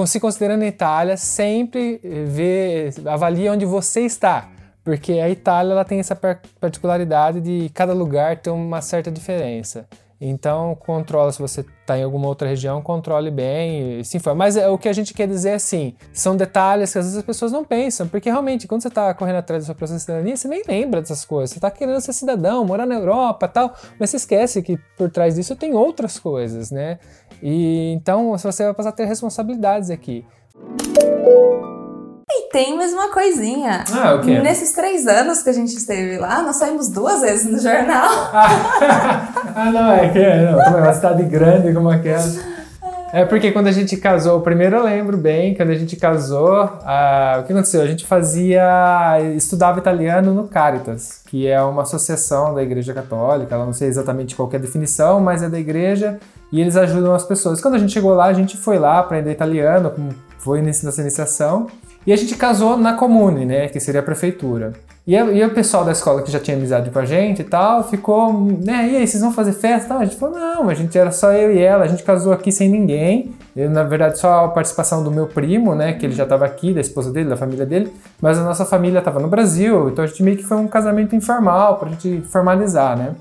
se considerando a Itália, sempre eh, vê, avalia onde você está. Porque a Itália ela tem essa par- particularidade de cada lugar ter uma certa diferença. Então, controla se você está em alguma outra região, controle bem e se informe. Mas é, o que a gente quer dizer é assim, são detalhes que às vezes as pessoas não pensam, porque realmente, quando você está correndo atrás da sua processo de cidadania, você nem lembra dessas coisas. Você está querendo ser cidadão, morar na Europa tal, mas você esquece que por trás disso tem outras coisas, né? E então você vai passar a ter responsabilidades aqui. E tem mais uma coisinha. Ah, o quê? Nesses três anos que a gente esteve lá, nós saímos duas vezes no jornal. ah, não, é que não, como é uma cidade grande como aquela. É porque quando a gente casou, primeiro eu lembro bem, quando a gente casou, ah, o que aconteceu? A gente fazia, estudava italiano no Caritas, que é uma associação da Igreja Católica, ela não sei exatamente qual é a definição, mas é da igreja e eles ajudam as pessoas. Quando a gente chegou lá, a gente foi lá aprender italiano, como foi nessa iniciação, e a gente casou na comune, né, que seria a prefeitura. E, a- e o pessoal da escola que já tinha amizade com a gente e tal, ficou, né, e aí, vocês vão fazer festa? A gente falou, não, a gente era só eu e ela, a gente casou aqui sem ninguém. Eu, na verdade, só a participação do meu primo, né, que ele já estava aqui, da esposa dele, da família dele, mas a nossa família estava no Brasil, então a gente meio que foi um casamento informal, pra gente formalizar, né.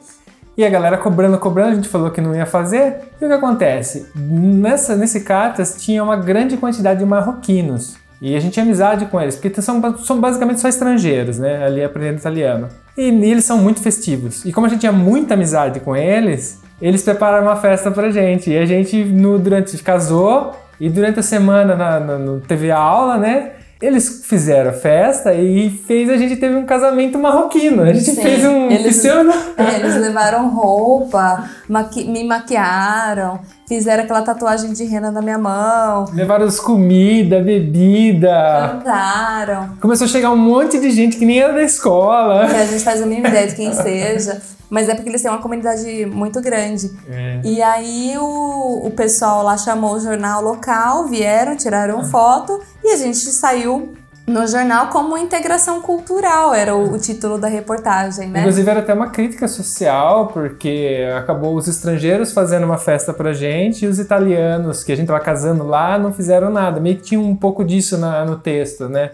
E a galera cobrando, cobrando, a gente falou que não ia fazer. E o que acontece? Nessa, nesse Catas tinha uma grande quantidade de marroquinos. E a gente tinha amizade com eles, porque são, são basicamente só estrangeiros, né? Ali aprendendo italiano. E, e eles são muito festivos. E como a gente tinha muita amizade com eles, eles prepararam uma festa pra gente. E a gente, no, durante, casou, e durante a semana na, na- no- teve a aula, né? Eles fizeram a festa e fez a gente teve um casamento marroquino. A gente Sim, fez um eles- pseudo. É, eles levaram roupa, maqui- me maquiaram, fizeram aquela tatuagem de rena na minha mão, Levaram os comida, bebida. cantaram. Começou a chegar um monte de gente que nem era da escola. Que a gente faz a mínima ideia de quem seja. Mas é porque eles têm uma comunidade muito grande. É. E aí o, o pessoal lá chamou o jornal local, vieram, tiraram foto e a gente saiu no jornal como integração cultural, era o, o título da reportagem, né? Inclusive era até uma crítica social, porque acabou os estrangeiros fazendo uma festa pra gente e os italianos, que a gente tava casando lá, não fizeram nada. Meio que tinha um pouco disso na- no texto, né?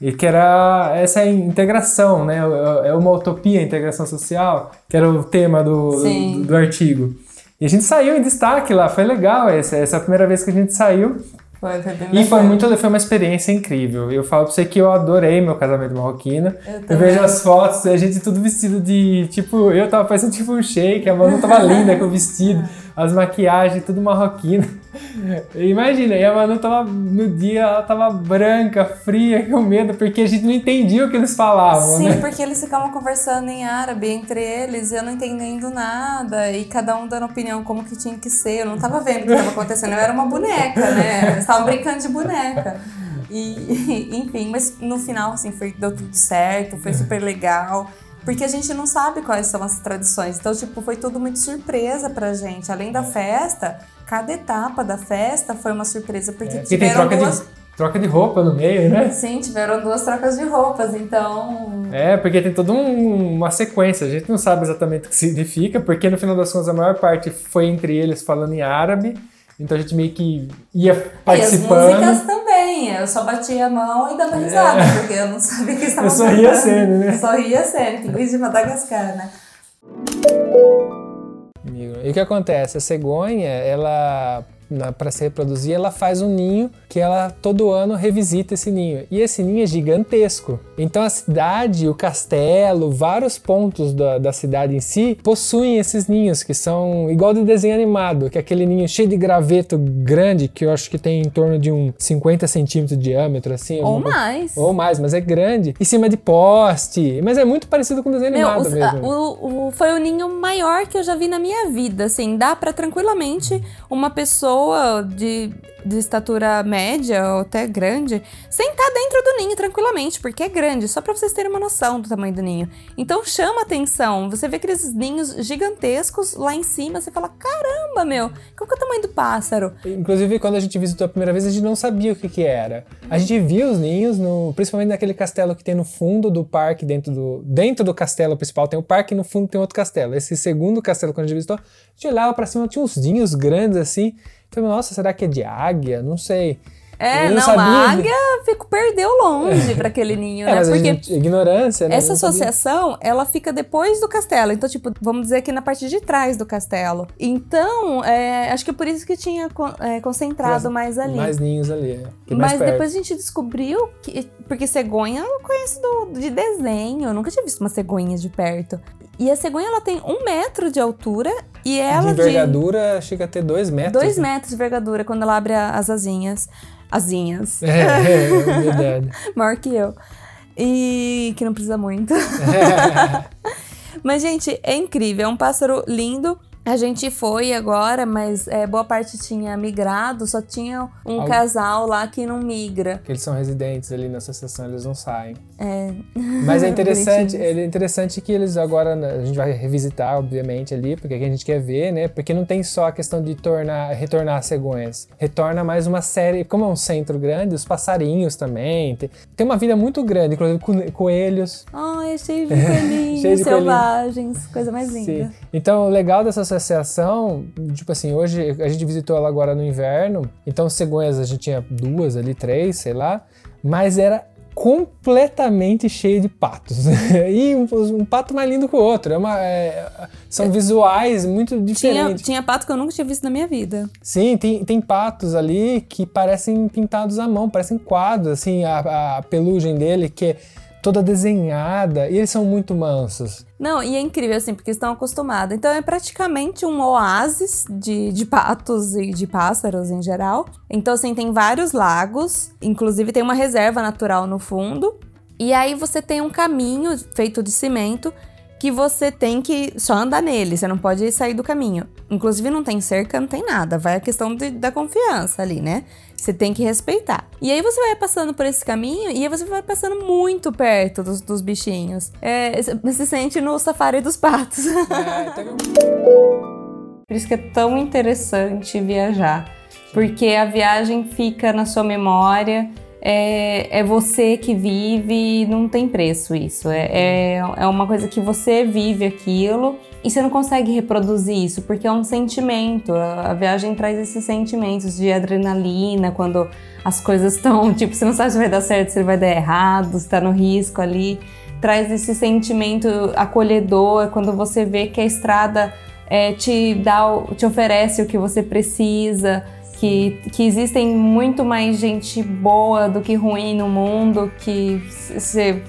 E que era essa integração, né? É uma utopia a integração social, que era o tema do, do, do artigo. E a gente saiu em destaque lá, foi legal essa, essa é a primeira vez que a gente saiu. Foi, foi bem E foi muito, foi uma experiência incrível. Eu falo pra você que eu adorei meu casamento marroquino. Eu Eu, vejo as fotos, a gente tudo vestido de, tipo, eu tava parecendo tipo um shake, a Manu tava linda com o vestido, as maquiagens, tudo marroquino. Imagina, e a Manu tava, no dia, ela tava branca, fria, com medo, porque a gente não entendia o que eles falavam, Sim, né? porque eles ficavam conversando em árabe entre eles, eu não entendendo nada, e cada um dando opinião como que tinha que ser. Eu não tava vendo o que tava acontecendo, eu era uma boneca, né? Eles estavam brincando de boneca. E, enfim, mas no final, assim, foi, deu tudo certo, foi super legal. Porque a gente não sabe quais são as tradições. Então, tipo, foi tudo muito surpresa pra gente. Além da festa, cada etapa da festa foi uma surpresa, porque É, tiveram troca duas. de, troca de roupa no meio, né? Sim, tiveram duas trocas de roupas, então. É, porque tem toda um- uma sequência. A gente não sabe exatamente o que significa, porque no final das contas a maior parte foi entre eles falando em árabe. Então a gente meio que ia E as participando. músicas também. Eu só batia a mão e dava risada, porque eu não sabia o que estava Eu só ria sendo, né? Só ria sendo, pinguins de Madagascar, né? E o que acontece? A cegonha, ela para se reproduzir, ela faz um ninho que ela todo ano revisita esse ninho. E esse ninho é gigantesco. Então a cidade, o castelo, vários pontos da, da cidade em si possuem esses ninhos que são igual de desenho animado, que é aquele ninho cheio de graveto grande, que eu acho que tem em torno de um 50 centímetros de diâmetro, assim. Ou alguma mais. Ou mais, mas é grande. Em cima de poste. Mas é muito parecido com desenho Meu, animado os- mesmo. o, o- foi o ninho maior que eu já vi na minha vida, assim, dá pra tranquilamente uma pessoa de, de estatura média ou até grande sentar dentro do ninho tranquilamente, porque é grande, só pra vocês terem uma noção do tamanho do ninho. Então chama atenção, você vê aqueles ninhos gigantescos lá em cima, você fala, caramba, meu, qual que é o tamanho do pássaro? Inclusive, quando a gente visitou a primeira vez, a gente não sabia o que, que era. A gente viu os ninhos, no- principalmente naquele castelo que tem no fundo do parque, dentro do, dentro do castelo principal tem o parque e no fundo tem outro castelo. Esse segundo castelo, quando a gente visitou, a gente olhava pra cima, tinha uns ninhos grandes assim. Falei, nossa, será que é de águia? Não sei. É, não, sabia. a águia fico, perdeu longe pra aquele ninho, É, né? a Porque gente, ignorância, né? Essa associação, ela fica depois do castelo. Então, tipo, vamos dizer que na parte de trás do castelo. Então, é, acho que é por isso que tinha é, concentrado mais ali. Mais ninhos ali, é. Mais Mas perto. depois a gente descobriu que. Porque cegonha eu conheço do- de desenho. Eu nunca tinha visto uma cegonha de perto. E a cegonha ela tem um metro de altura e ela de envergadura chega a ter dois metros. dois né? metros de envergadura quando ela abre as asinhas. Asinhas. É, é, é verdade. Maior que eu. E que não precisa muito. Mas, gente, é incrível. É um pássaro lindo. A gente foi agora, mas é, boa parte tinha migrado, só tinha um Algo- casal lá que não migra. que eles são residentes ali na associação, eles não saem. É. Mas é interessante, é interessante que eles agora, né, a gente vai revisitar, obviamente, ali, porque aqui a gente quer ver, né? Porque não tem só a questão de tornar, retornar as cegonhas. Retorna mais uma série, como é um centro grande, os passarinhos também. Tem, tem uma vida muito grande, inclusive co- coelhos. Ai, é cheio de coelhinhos Cheio de coelhinho. selvagens. Coisa mais linda. Sim. Então, o legal dessa associação, tipo assim, hoje a gente visitou ela agora no inverno, então cegonhas a gente tinha duas ali, três, sei lá, mas era completamente cheio de patos. e um, um pato mais lindo que o outro. É uma, é- são visuais muito Tinha, diferentes. tinha pato que eu nunca tinha visto na minha vida. Sim, tem, tem patos ali que parecem pintados à mão, parecem quadros, assim, a, a pelugem dele que é toda desenhada, e eles são muito mansos. Não, e é incrível, assim, porque estão acostumados. Então é praticamente um oásis de, de patos e de pássaros em geral. Então, assim, tem vários lagos, inclusive tem uma reserva natural no fundo. E aí você tem um caminho feito de cimento que você tem que só andar nele, você não pode sair do caminho. Inclusive não tem cerca, não tem nada, vai a questão de- da confiança ali, né? Você tem que respeitar. E aí você vai passando por esse caminho e aí você vai passando muito perto dos, dos bichinhos. É, você se sente no safari dos patos. Por isso que é tão interessante viajar. Porque a viagem fica na sua memória, é, é você que vive não tem preço isso. É, é, é uma coisa que você vive aquilo e você não consegue reproduzir isso, porque é um sentimento. A, a viagem traz esses sentimentos de adrenalina, quando as coisas estão, tipo, você não sabe se vai dar certo, se vai dar errado, se tá no risco ali. Traz esse sentimento acolhedor quando você vê que a estrada é, te dá, te oferece o que você precisa, que, que existem muito mais gente boa do que ruim no mundo, que você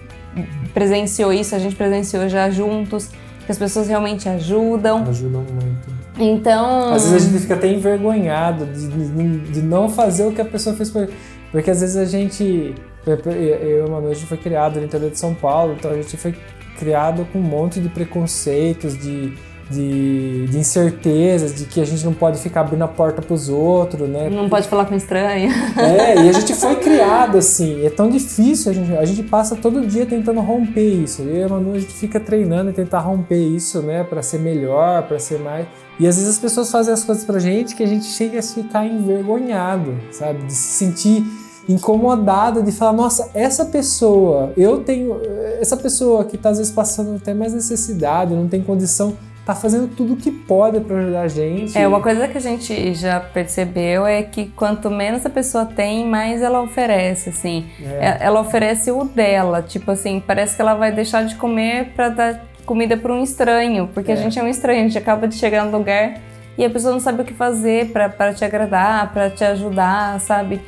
presenciou isso, a gente presenciou já juntos, que as pessoas realmente ajudam. Ajudam muito. Então, Às vezes a gente fica até envergonhado de, de, de não fazer o que a pessoa fez por Porque às vezes a gente. Eu e uma noite foi criado no interior de São Paulo, então a gente foi criado com um monte de preconceitos, de, de, de incertezas, de que a gente não pode ficar abrindo a porta pros outros, né? não pode falar com estranho. É, e a gente foi criado assim, é tão difícil, a gente, a gente passa todo dia tentando romper isso. Eu e a Manu, a gente fica treinando e tentar romper isso, né, Pra ser melhor, pra ser mais. E às vezes as pessoas fazem as coisas pra gente que a gente chega a ficar envergonhado, sabe? De se sentir incomodado, de falar, nossa, essa pessoa, eu tenho. Essa pessoa que tá às vezes passando até mais necessidade, não tem condição, tá fazendo tudo o que pode pra ajudar a gente. É, uma coisa que a gente já percebeu é que quanto menos a pessoa tem, mais ela oferece, assim. É. É- Ela oferece o dela, tipo assim, parece que ela vai deixar de comer pra dar comida pra um estranho, porque a É. gente é um estranho, a gente acaba de chegar no lugar e a pessoa não sabe o que fazer pra te agradar, pra te ajudar, sabe?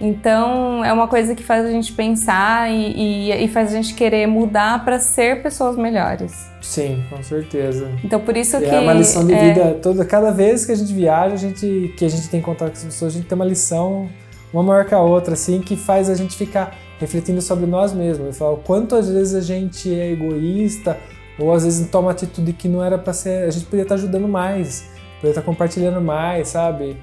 Então é uma coisa que faz a gente pensar e, e- e faz a gente querer mudar pra ser pessoas melhores. Sim, com certeza. Então por isso que É uma lição de é, vida toda. Cada vez que a gente viaja, a gente, que a gente tem contato com as pessoas, a gente tem uma lição, uma maior que a outra, assim, que faz a gente ficar refletindo sobre nós mesmos. Falar o quanto às vezes a gente é egoísta, ou às vezes toma atitude que não era pra ser. A gente poderia estar ajudando mais, poderia estar compartilhando mais, sabe?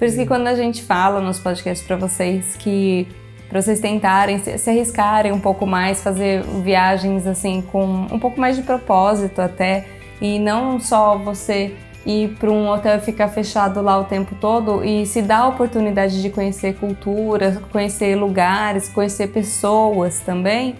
Por isso que quando a gente fala nos podcasts pra vocês que para vocês tentarem se, arriscarem um pouco mais, fazer viagens assim com um pouco mais de propósito até e não só você ir para um hotel e ficar fechado lá o tempo todo e se dar a oportunidade de conhecer cultura, conhecer lugares, conhecer pessoas também,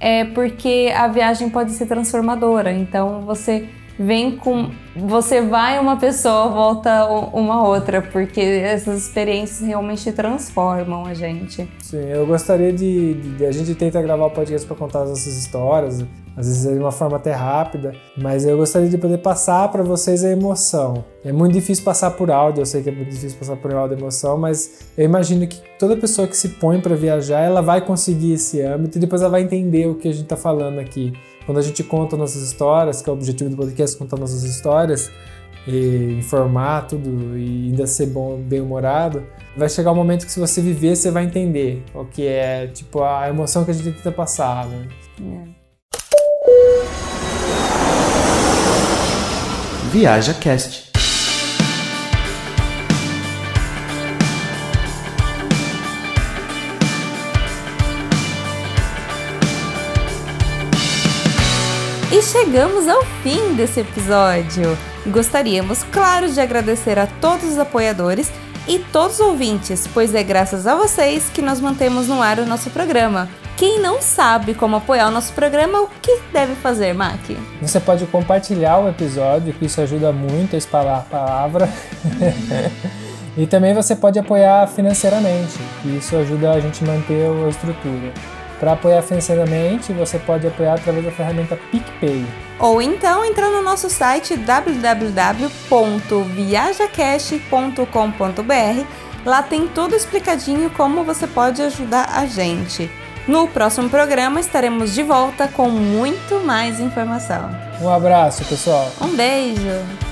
é porque a viagem pode ser transformadora. Então você vem com. Você vai uma pessoa, volta uma outra, porque essas experiências realmente transformam a gente. Sim, eu gostaria de, de- A gente tenta gravar o podcast para contar as nossas histórias, às vezes de uma forma até rápida, mas eu gostaria de poder passar para vocês a emoção. É muito difícil passar por áudio, eu sei que é muito difícil passar por áudio a emoção, mas eu imagino que toda pessoa que se põe para viajar, ela vai conseguir esse âmbito e depois ela vai entender o que a gente está falando aqui. Quando a gente conta nossas histórias, que é o objetivo do podcast, contar nossas histórias, e informar tudo e ainda ser bom, bem-humorado, vai chegar um momento que se você viver, você vai entender o que é, tipo, a emoção que a gente tenta passar, né? Viaja Cast. E chegamos ao fim desse episódio. Gostaríamos, claro, de agradecer a todos os apoiadores e todos os ouvintes, pois é graças a vocês que nós mantemos no ar o nosso programa. Quem não sabe como apoiar o nosso programa, o que deve fazer, Mac? Você pode compartilhar o episódio, que isso ajuda muito a espalhar a palavra. e também você pode apoiar financeiramente, que isso ajuda a gente a manter a estrutura. Para apoiar financeiramente, você pode apoiar através da ferramenta PicPay. Ou então entra no nosso site www.viajacash.com.br. Lá tem tudo explicadinho como você pode ajudar a gente. No próximo programa estaremos de volta com muito mais informação. Um abraço, pessoal. Um beijo!